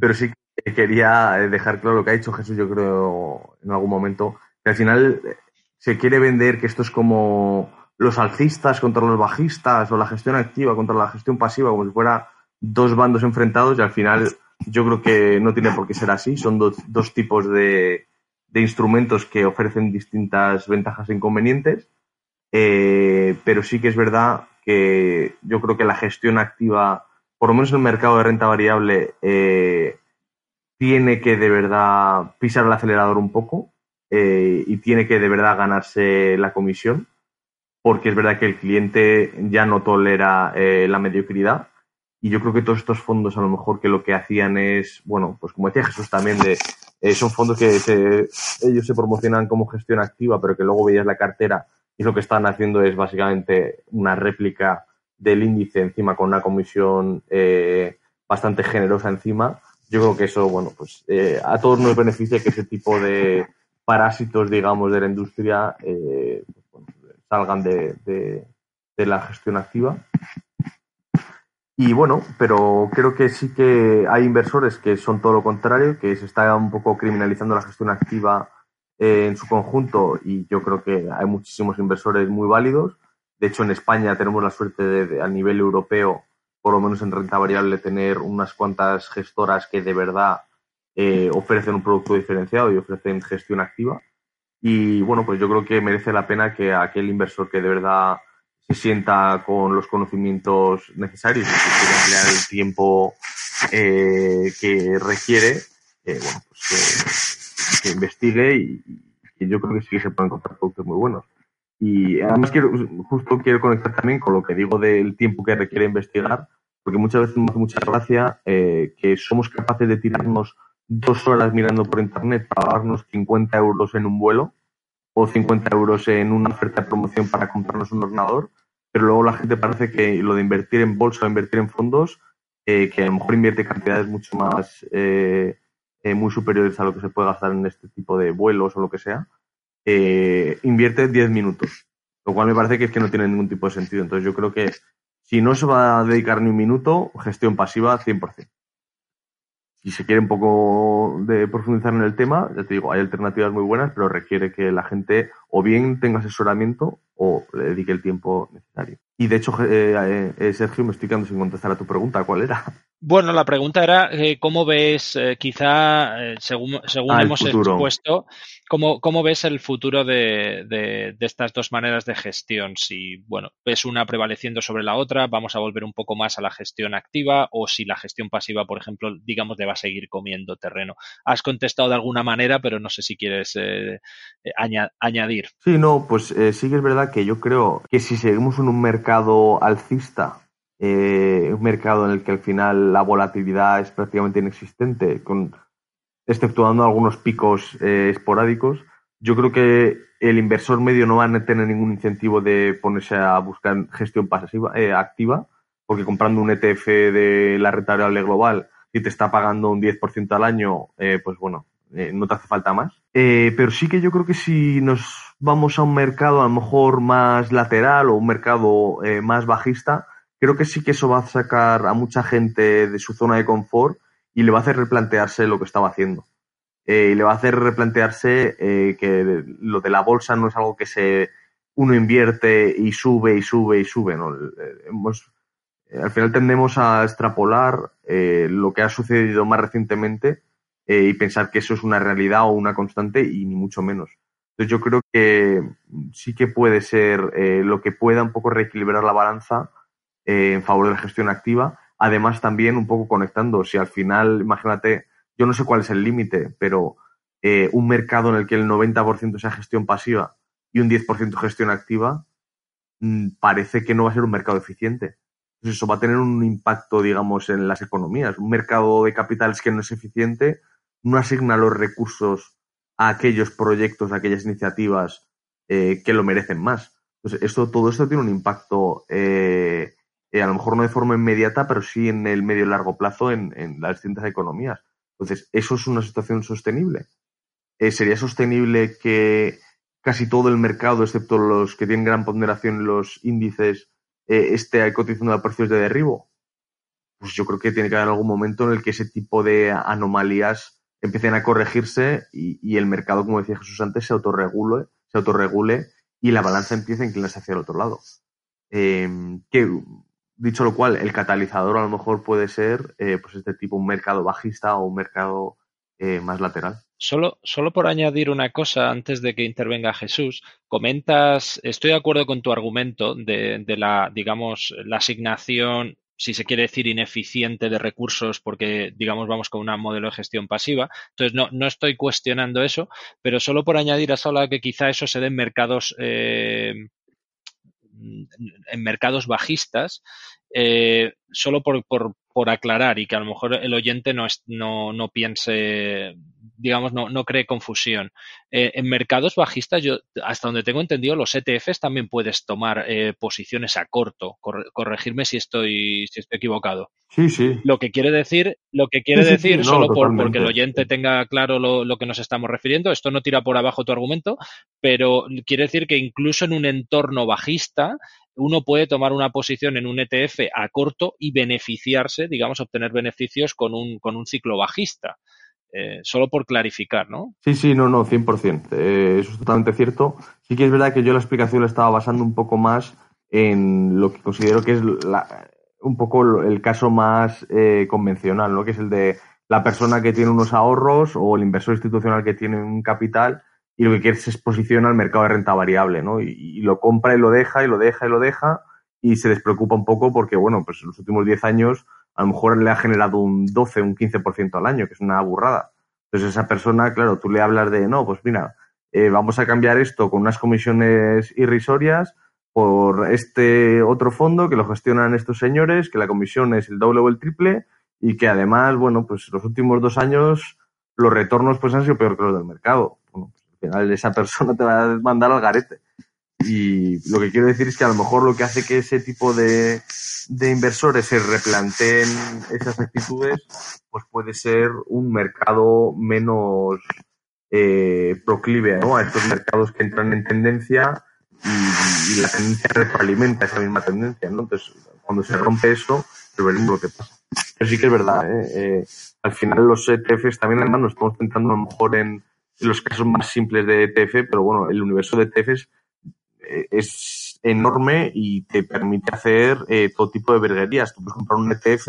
pero sí que quería dejar claro lo que ha dicho Jesús, yo creo, en algún momento, que al final eh, se quiere vender que esto es como los alcistas contra los bajistas o la gestión activa contra la gestión pasiva, como si fuera dos bandos enfrentados y al final yo creo que no tiene por qué ser así, son dos, dos tipos de, de instrumentos que ofrecen distintas ventajas e inconvenientes eh, pero sí que es verdad que yo creo que la gestión activa, por lo menos en el mercado de renta variable, eh, tiene que de verdad pisar el acelerador un poco eh, y tiene que de verdad ganarse la comisión, porque es verdad que el cliente ya no tolera la mediocridad. Y yo creo que todos estos fondos a lo mejor que lo que hacían es, bueno, pues como decía Jesús también, de, son fondos que ellos se promocionan como gestión activa, pero que luego veías la cartera y lo que están haciendo es básicamente una réplica del índice encima con una comisión eh, bastante generosa encima. Yo creo que eso, bueno, pues eh, a todos nos beneficia que ese tipo de parásitos, digamos, de la industria eh, pues, salgan de, de, la gestión activa. Y bueno, pero creo que sí que hay inversores que son todo lo contrario, que se está un poco criminalizando la gestión activa en su conjunto y yo creo que hay muchísimos inversores muy válidos. De hecho, en España tenemos la suerte de, a nivel europeo, por lo menos en renta variable, tener unas cuantas gestoras que de verdad eh, ofrecen un producto diferenciado y ofrecen gestión activa. Y bueno, pues yo creo que merece la pena que aquel inversor que de verdad se sienta con los conocimientos necesarios y que quiera emplear el tiempo eh, que requiere, eh, bueno, pues que investigue y, yo creo que sí que se pueden encontrar productos muy buenos. Y además quiero, justo quiero conectar también con lo que digo del tiempo que requiere investigar, porque muchas veces me hace mucha gracia eh, que somos capaces de tirarnos dos horas mirando por internet para darnos 50 euros en un vuelo o 50 euros en una oferta de promoción para comprarnos un ordenador, pero luego la gente parece que lo de invertir en bolsa o invertir en fondos, eh, que a lo mejor invierte cantidades mucho más, eh, eh, muy superiores a lo que se puede gastar en este tipo de vuelos o lo que sea, invierte 10 minutos, lo cual me parece que es que no tiene ningún tipo de sentido. Entonces yo creo que si no se va a dedicar ni un minuto, gestión pasiva 100% si se quiere un poco de profundizar en el tema, ya te digo, hay alternativas muy buenas, pero requiere que la gente o bien tenga asesoramiento o le dedique el tiempo necesario. Y de hecho, eh, eh, Sergio, me estoy quedando sin contestar a tu pregunta. ¿Cuál era? Bueno, la pregunta era eh, cómo ves, eh, quizá, eh, según, según ah, hemos expuesto, cómo, cómo ves el futuro de, de, estas dos maneras de gestión. Si, bueno, ves una prevaleciendo sobre la otra, vamos a volver un poco más a la gestión activa o si la gestión pasiva, por ejemplo, digamos, le va a seguir comiendo terreno. Has contestado de alguna manera, pero no sé si quieres añadir. Sí, no, pues sí que es verdad que yo creo que si seguimos en un mercado alcista eh, un mercado en el que al final la volatilidad es prácticamente inexistente, con, exceptuando algunos picos eh, esporádicos, yo creo que el inversor medio no va a tener ningún incentivo de ponerse a buscar gestión pasiva, eh, activa, porque comprando un ETF de la renta variable global y te está pagando un 10% al año, pues bueno, no te hace falta más. pero sí que yo creo que si nos vamos a un mercado a lo mejor más lateral o un mercado más bajista, creo que sí que eso va a sacar a mucha gente de su zona de confort y le va a hacer replantearse lo que estaba haciendo. Eh, y le va a hacer replantearse eh, que lo de la bolsa no es algo que se uno invierte y sube y sube y sube. ¿no? Eh, al final tendemos a extrapolar lo que ha sucedido más recientemente y pensar que eso es una realidad o una constante y ni mucho menos. Entonces yo creo que sí que puede ser lo que pueda un poco reequilibrar la balanza eh, en favor de la gestión activa. Además, también un poco conectando, si al final, imagínate, yo no sé cuál es el límite, pero eh, un mercado en el que el 90% sea gestión pasiva y un 10% gestión activa, mm, parece que no va a ser un mercado eficiente. Entonces, eso va a tener un impacto, digamos, en las economías. Un mercado de capitales que no es eficiente no asigna los recursos a aquellos proyectos, a aquellas iniciativas eh, que lo merecen más. Entonces, esto, todo esto tiene un impacto eh, a lo mejor no de forma inmediata, pero sí en el medio y largo plazo en, las distintas economías. Entonces, ¿eso es una situación sostenible? Eh, ¿Sería sostenible que casi todo el mercado, excepto los que tienen gran ponderación en los índices, eh, esté cotizando a precios de derribo? Pues yo creo que tiene que haber algún momento en el que ese tipo de anomalías empiecen a corregirse y, el mercado, como decía Jesús antes, se autorregule, se autorregule y la balanza empiece a inclinarse hacia el otro lado. Eh, que Dicho lo cual, el catalizador a lo mejor puede ser eh, pues este tipo, un mercado bajista o un mercado eh, más lateral. Solo, solo por añadir una cosa antes de que intervenga Jesús, comentas, estoy de acuerdo con tu argumento de, la, digamos, la asignación si se quiere decir, ineficiente de recursos porque, digamos, vamos con un modelo de gestión pasiva. Entonces, no, no estoy cuestionando eso, pero solo por añadir, has hablado que quizá eso se dé en mercados eh, en mercados bajistas, eh, solo por, por, por, aclarar y que a lo mejor el oyente no, es, no, no piense, digamos, no, no cree confusión. Eh, en mercados bajistas, yo hasta donde tengo entendido, los ETFs también puedes tomar eh, posiciones a corto. corregirme si estoy, si estoy equivocado. Sí, sí. Lo que quiere decir, lo que quiere decir, solo por, porque el oyente tenga claro lo, lo, que nos estamos refiriendo, esto no tira por abajo tu argumento, pero quiere decir que incluso en un entorno bajista, uno puede tomar una posición en un ETF a corto y beneficiarse, digamos, obtener beneficios con un, con un ciclo bajista. Eh, solo por clarificar, ¿no? Sí, sí, no, no, 100%. Eh, eso es totalmente cierto. Sí que es verdad que yo la explicación la estaba basando un poco más en lo que considero que es un poco el caso más eh, convencional, ¿no? Que es el de la persona que tiene unos ahorros o el inversor institucional que tiene un capital y lo que quiere es posiciona al mercado de renta variable, ¿no? Y, lo compra y lo deja y lo deja y lo deja y se despreocupa un poco porque, bueno, pues en los últimos 10 años a lo mejor le ha generado un 12, un 15% al año, que es una burrada. Entonces esa persona, claro, tú le hablas de, no, pues mira, eh, vamos a cambiar esto con unas comisiones irrisorias por este otro fondo que lo gestionan estos señores, que la comisión es el doble o el triple y que además, bueno, pues los últimos dos años los retornos pues han sido peor que los del mercado. Final esa persona te va a mandar al garete. Y lo que quiero decir es que a lo mejor lo que hace que ese tipo de, inversores se replanteen esas actitudes, pues puede ser un mercado menos eh, proclive ¿no? a estos mercados que entran en tendencia y, la tendencia retroalimenta esa misma tendencia. ¿no? Entonces, cuando se rompe eso, pues veremos lo que pasa. Pero sí que es verdad, ¿eh? Eh, al final los ETFs también además nos estamos centrando a lo mejor en, los casos más simples de ETF, pero bueno, el universo de ETFs eh, es enorme y te permite hacer todo tipo de verguerías. Tú puedes comprar un ETF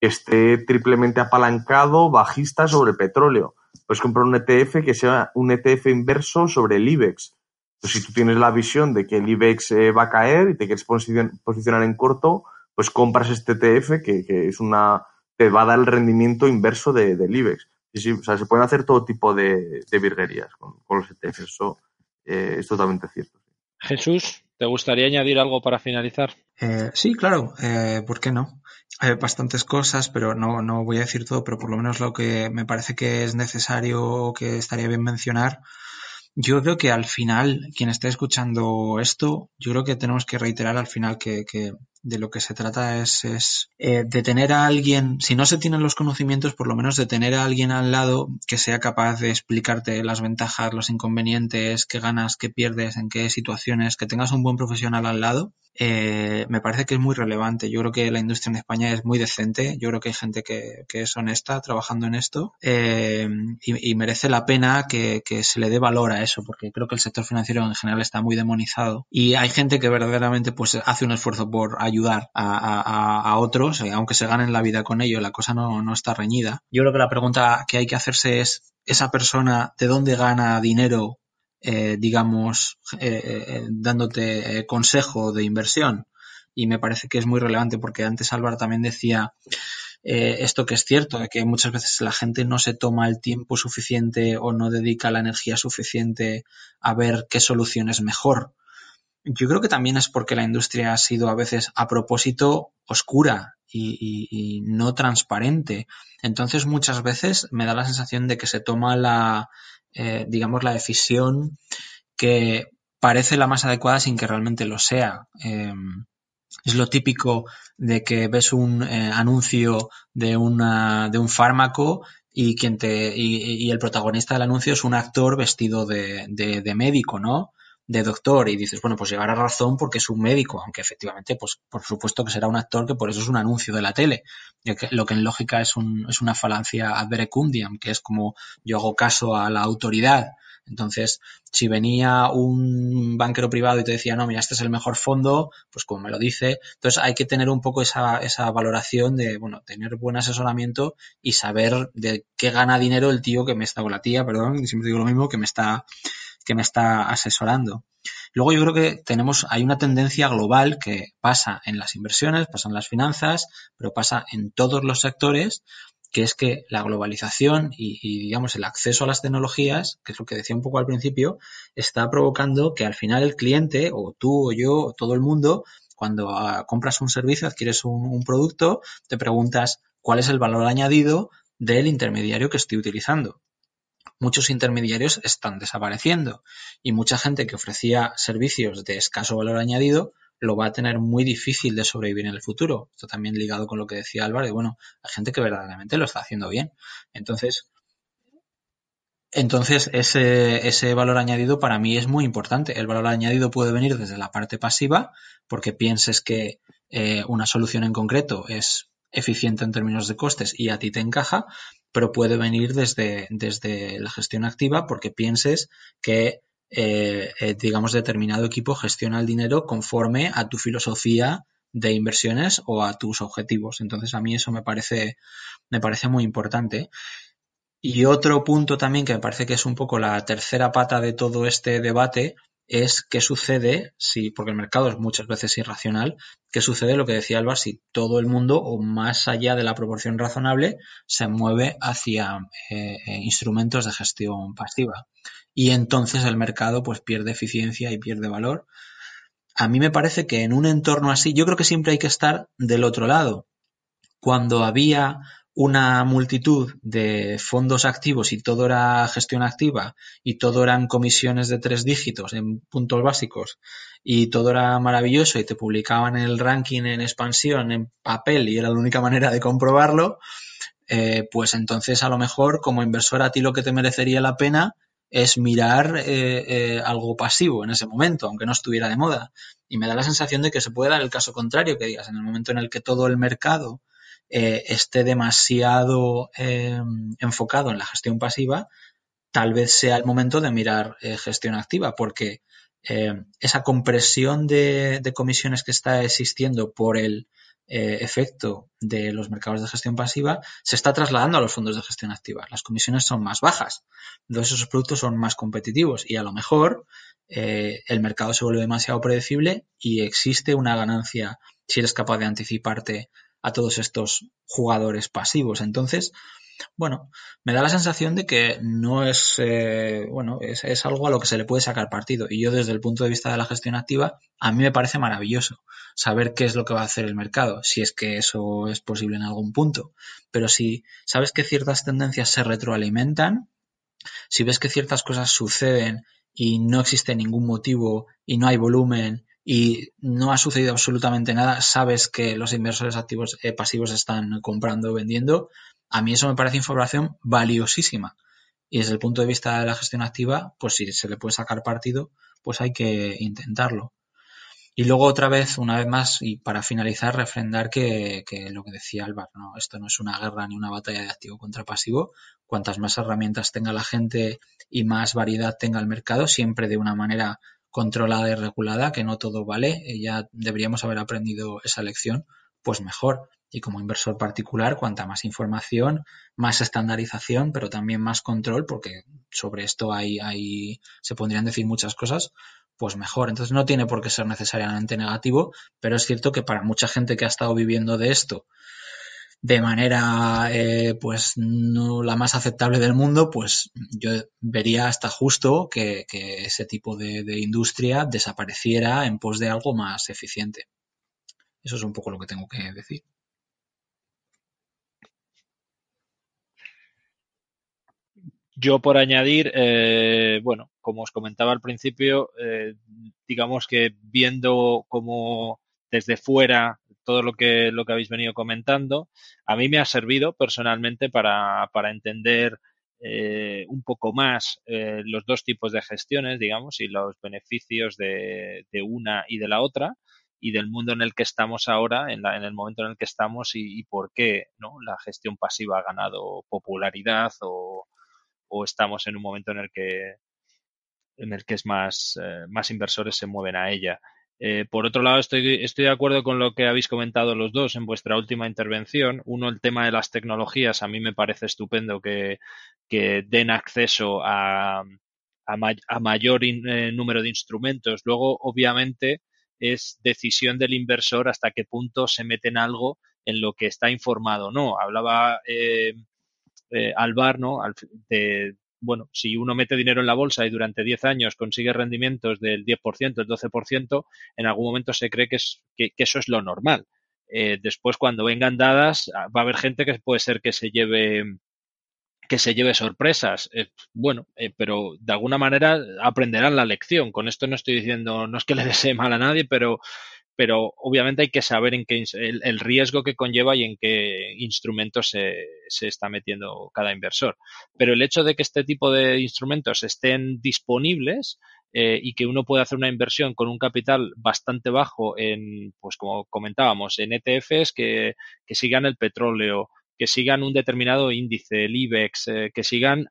que esté triplemente apalancado, bajista sobre petróleo. Puedes comprar un ETF que sea un ETF inverso sobre el IBEX. Entonces, si tú tienes la visión de que el IBEX va a caer y te quieres posicionar en corto, pues compras este ETF que, es una, te va a dar el rendimiento inverso de, del IBEX. Sí, sí, o sea, se pueden hacer todo tipo de, virguerías con, los ETFs, eso eh, es totalmente cierto. Jesús, ¿te gustaría añadir algo para finalizar? Eh, sí, claro, eh, ¿por qué no? Hay bastantes cosas, pero no, no voy a decir todo, pero por lo menos lo que me parece que es necesario o que estaría bien mencionar yo creo que al final, quien esté escuchando esto, yo creo que tenemos que reiterar al final que, que de lo que se trata es, es eh, de tener a alguien, si no se tienen los conocimientos, por lo menos de tener a alguien al lado que sea capaz de explicarte las ventajas, los inconvenientes, qué ganas, qué pierdes, en qué situaciones, que tengas un buen profesional al lado eh, me parece que es muy relevante. Yo creo que la industria en España es muy decente. Yo creo que hay gente que, es honesta trabajando en esto eh, y, merece la pena que, se le dé valor a eso, porque creo que el sector financiero en general está muy demonizado y hay gente que verdaderamente pues hace un esfuerzo por ayudar a, otros, eh, aunque se ganen la vida con ello. La cosa no, no está reñida. Yo creo que la pregunta que hay que hacerse es esa persona de dónde gana dinero eh, digamos, eh, dándote consejo de inversión. Y me parece que es muy relevante porque antes Álvaro también decía esto que es cierto, que muchas veces la gente no se toma el tiempo suficiente o no dedica la energía suficiente a ver qué solución es mejor. Yo creo que también es porque la industria ha sido a veces a propósito oscura y no transparente. Entonces muchas veces me da la sensación de que se toma la, eh, digamos, la decisión que parece la más adecuada sin que realmente lo sea. Em, es lo típico de que ves un eh, anuncio de, una, de un fármaco y, quien te, y, el protagonista del anuncio es un actor vestido de, médico, ¿no? De doctor y dices, bueno, pues llevará razón porque es un médico, aunque efectivamente, pues por supuesto que será un actor que por eso es un anuncio de la tele, lo que en lógica es, un, es una falancia ad verecundiam, que es como yo hago caso a la autoridad. Entonces, si venía un banquero privado y te decía, no, mira, este es el mejor fondo, pues como me lo dice, entonces hay que tener un poco esa, esa valoración de, bueno, tener buen asesoramiento y saber de qué gana dinero el tío que me está, o la tía, perdón, siempre digo lo mismo, que me está, que me está asesorando. Luego yo creo que tenemos, hay una tendencia global que pasa en las inversiones, pasa en las finanzas, pero pasa en todos los sectores, que es que la globalización y, digamos el acceso a las tecnologías, que es lo que decía un poco al principio, está provocando que al final el cliente, o tú o yo, o todo el mundo, cuando ah, compras un servicio, adquieres un producto, te preguntas cuál es el valor añadido del intermediario que estoy utilizando muchos intermediarios están desapareciendo y mucha gente que ofrecía servicios de escaso valor añadido lo va a tener muy difícil de sobrevivir en el futuro. Esto también ligado con lo que decía Álvaro, bueno, hay gente que verdaderamente lo está haciendo bien. Entonces, entonces ese, ese valor añadido para mí es muy importante. El valor añadido puede venir desde la parte pasiva, porque pienses que eh, una solución en concreto es eficiente en términos de costes y a ti te encaja, pero puede venir desde, desde la gestión activa porque pienses que, eh, eh, digamos, determinado equipo gestiona el dinero conforme a tu filosofía de inversiones o a tus objetivos. Entonces, a mí eso me parece, me parece muy importante. Y otro punto también que me parece que es un poco la tercera pata de todo este debate es qué sucede si, porque el mercado es muchas veces irracional, qué sucede lo que decía Alba, si todo el mundo o más allá de la proporción razonable se mueve hacia eh, eh, instrumentos de gestión pasiva. Y entonces el mercado pues pierde eficiencia y pierde valor. a mí me parece que en un entorno así, yo creo que siempre hay que estar del otro lado. Cuando había una multitud de fondos activos y todo era gestión activa y todo eran comisiones de tres dígitos en puntos básicos y todo era maravilloso y te publicaban el ranking en expansión en papel y era la única manera de comprobarlo, eh, pues entonces a lo mejor como inversor a ti lo que te merecería la pena es mirar eh, eh, algo pasivo en ese momento, aunque no estuviera de moda. Y me da la sensación de que se puede dar el caso contrario, que digas, en el momento en el que todo el mercado eh, esté demasiado eh, enfocado en la gestión pasiva, tal vez sea el momento de mirar eh, gestión activa, porque esa compresión de, comisiones que está existiendo por el efecto de los mercados de gestión pasiva se está trasladando a los fondos de gestión activa. Las comisiones son más bajas, entonces esos productos son más competitivos y a lo mejor el mercado se vuelve demasiado predecible y existe una ganancia si eres capaz de anticiparte a todos estos jugadores pasivos. Entonces, bueno, me da la sensación de que no es, eh, bueno, es, algo a lo que se le puede sacar partido. Y yo desde el punto de vista de la gestión activa, a mí me parece maravilloso saber qué es lo que va a hacer el mercado, si es que eso es posible en algún punto. Pero si sabes que ciertas tendencias se retroalimentan, si ves que ciertas cosas suceden y no existe ningún motivo y no hay volumen y no ha sucedido absolutamente nada, sabes que los inversores activos eh, pasivos están comprando o vendiendo, a mí eso me parece información valiosísima. Y desde el punto de vista de la gestión activa, pues si se le puede sacar partido, pues hay que intentarlo. Y luego otra vez, una vez más, y para finalizar, refrendar que, que, lo que decía Álvaro, ¿no? esto no es una guerra ni una batalla de activo contra pasivo. Cuantas más herramientas tenga la gente y más variedad tenga el mercado, siempre de una manera controlada y regulada, que no todo vale, ya deberíamos haber aprendido esa lección, pues mejor. Y como inversor particular, cuanta más información, más estandarización, pero también más control, porque sobre esto hay, hay, se podrían decir muchas cosas, pues mejor. Entonces no tiene por qué ser necesariamente negativo, pero es cierto que para mucha gente que ha estado viviendo de esto de manera eh, pues no la más aceptable del mundo, pues yo vería hasta justo que, ese tipo de, industria desapareciera en pos de algo más eficiente. Eso es un poco lo que tengo que decir. Yo por añadir, eh, bueno, como os comentaba al principio, eh, digamos que viendo como desde fuera todo lo que, lo que habéis venido comentando. A mí me ha servido personalmente para, para entender eh, un poco más eh, los dos tipos de gestiones, digamos, y los beneficios de, una y de la otra y del mundo en el que estamos ahora, en, la, en el momento en el que estamos y, por qué ¿no? la gestión pasiva ha ganado popularidad o, o estamos en un momento en el que en el que es más, eh, más inversores se mueven a ella. Eh, por otro lado, estoy, estoy de acuerdo con lo que habéis comentado los dos en vuestra última intervención. Uno, el tema de las tecnologías. A mí me parece estupendo que, que den acceso a, a, mayor eh, número de instrumentos. Luego, obviamente, es decisión del inversor hasta qué punto se mete en algo en lo que está informado no. Hablaba eh, eh Alvar, ¿no? De, bueno, si uno mete dinero en la bolsa y durante 10 años consigue rendimientos del 10%, el 12%, en algún momento se cree que, es, que, eso es lo normal. Eh, después, cuando vengan dadas, ah, va a haber gente que puede ser que se lleve que se lleve sorpresas. Eh, bueno, eh, pero de alguna manera aprenderán la lección. Con esto no estoy diciendo, no es que le desee mal a nadie, pero pero obviamente hay que saber en qué el, riesgo que conlleva y en qué instrumentos se, se, está metiendo cada inversor. Pero el hecho de que este tipo de instrumentos estén disponibles eh, y que uno pueda hacer una inversión con un capital bastante bajo en, pues como comentábamos, en ETFs que, que sigan el petróleo, que sigan un determinado índice, el IBEX, eh, que sigan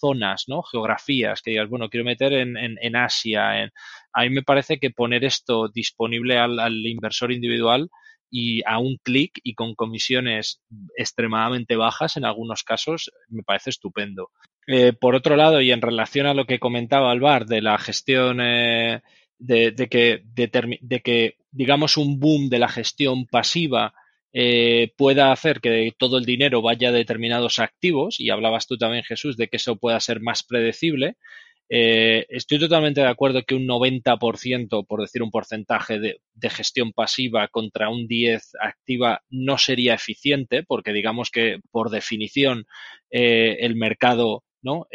zonas, ¿no? Geografías, que digas, bueno, quiero meter en, en, Asia. En... A mí me parece que poner esto disponible al, inversor individual y a un clic y con comisiones extremadamente bajas en algunos casos me parece estupendo. Eh, por otro lado, y en relación a lo que comentaba Alvar de la gestión eh, de, de, que, de, que, digamos, un boom de la gestión pasiva eh, pueda hacer que todo el dinero vaya a determinados activos, y hablabas tú también, Jesús, de que eso pueda ser más predecible. Eh, estoy totalmente de acuerdo que un 90%, por decir un porcentaje de, gestión pasiva contra un 10 activa no sería eficiente, porque digamos que por definición eh, el mercado ¿no?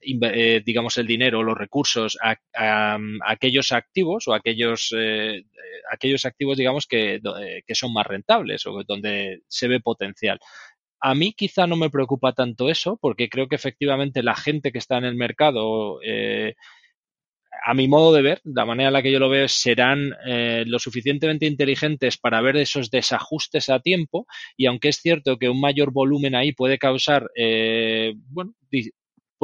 Eh, digamos el dinero los recursos a, aquellos activos o aquellos aquellos activos digamos que, que son más rentables o donde se ve potencial. A mí quizá no me preocupa tanto eso, porque creo que efectivamente la gente que está en el mercado, eh, a mi modo de ver, la manera en la que yo lo veo, serán eh, lo suficientemente inteligentes para ver esos desajustes a tiempo y aunque es cierto que un mayor volumen ahí puede causar, eh, bueno,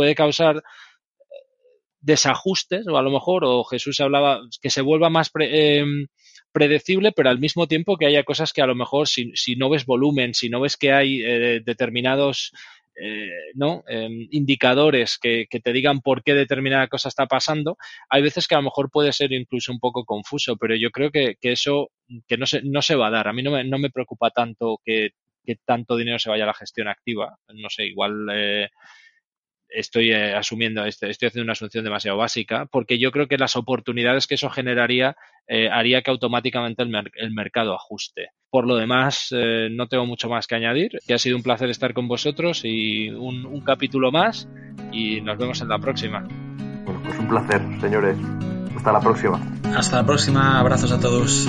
puede causar desajustes o a lo mejor, o Jesús hablaba, que se vuelva más predecible, pero al mismo tiempo que haya cosas que a lo mejor si, si no ves volumen, si no ves que hay eh, determinados eh, ¿no? Em, indicadores que, que, te digan por qué determinada cosa está pasando, hay veces que a lo mejor puede ser incluso un poco confuso, pero yo creo que, que eso que no se, no se va a dar. A mí no me, no me preocupa tanto que, que tanto dinero se vaya a la gestión activa. No sé, igual eh, estoy eh, asumiendo, estoy, haciendo una asunción demasiado básica, porque yo creo que las oportunidades que eso generaría eh, haría que automáticamente el, mercado ajuste. Por lo demás, eh, no tengo mucho más que añadir, que ha sido un placer estar con vosotros y un, un capítulo más y nos vemos en la próxima. Bueno, pues un placer, señores. Hasta la próxima. Hasta la próxima, abrazos a todos.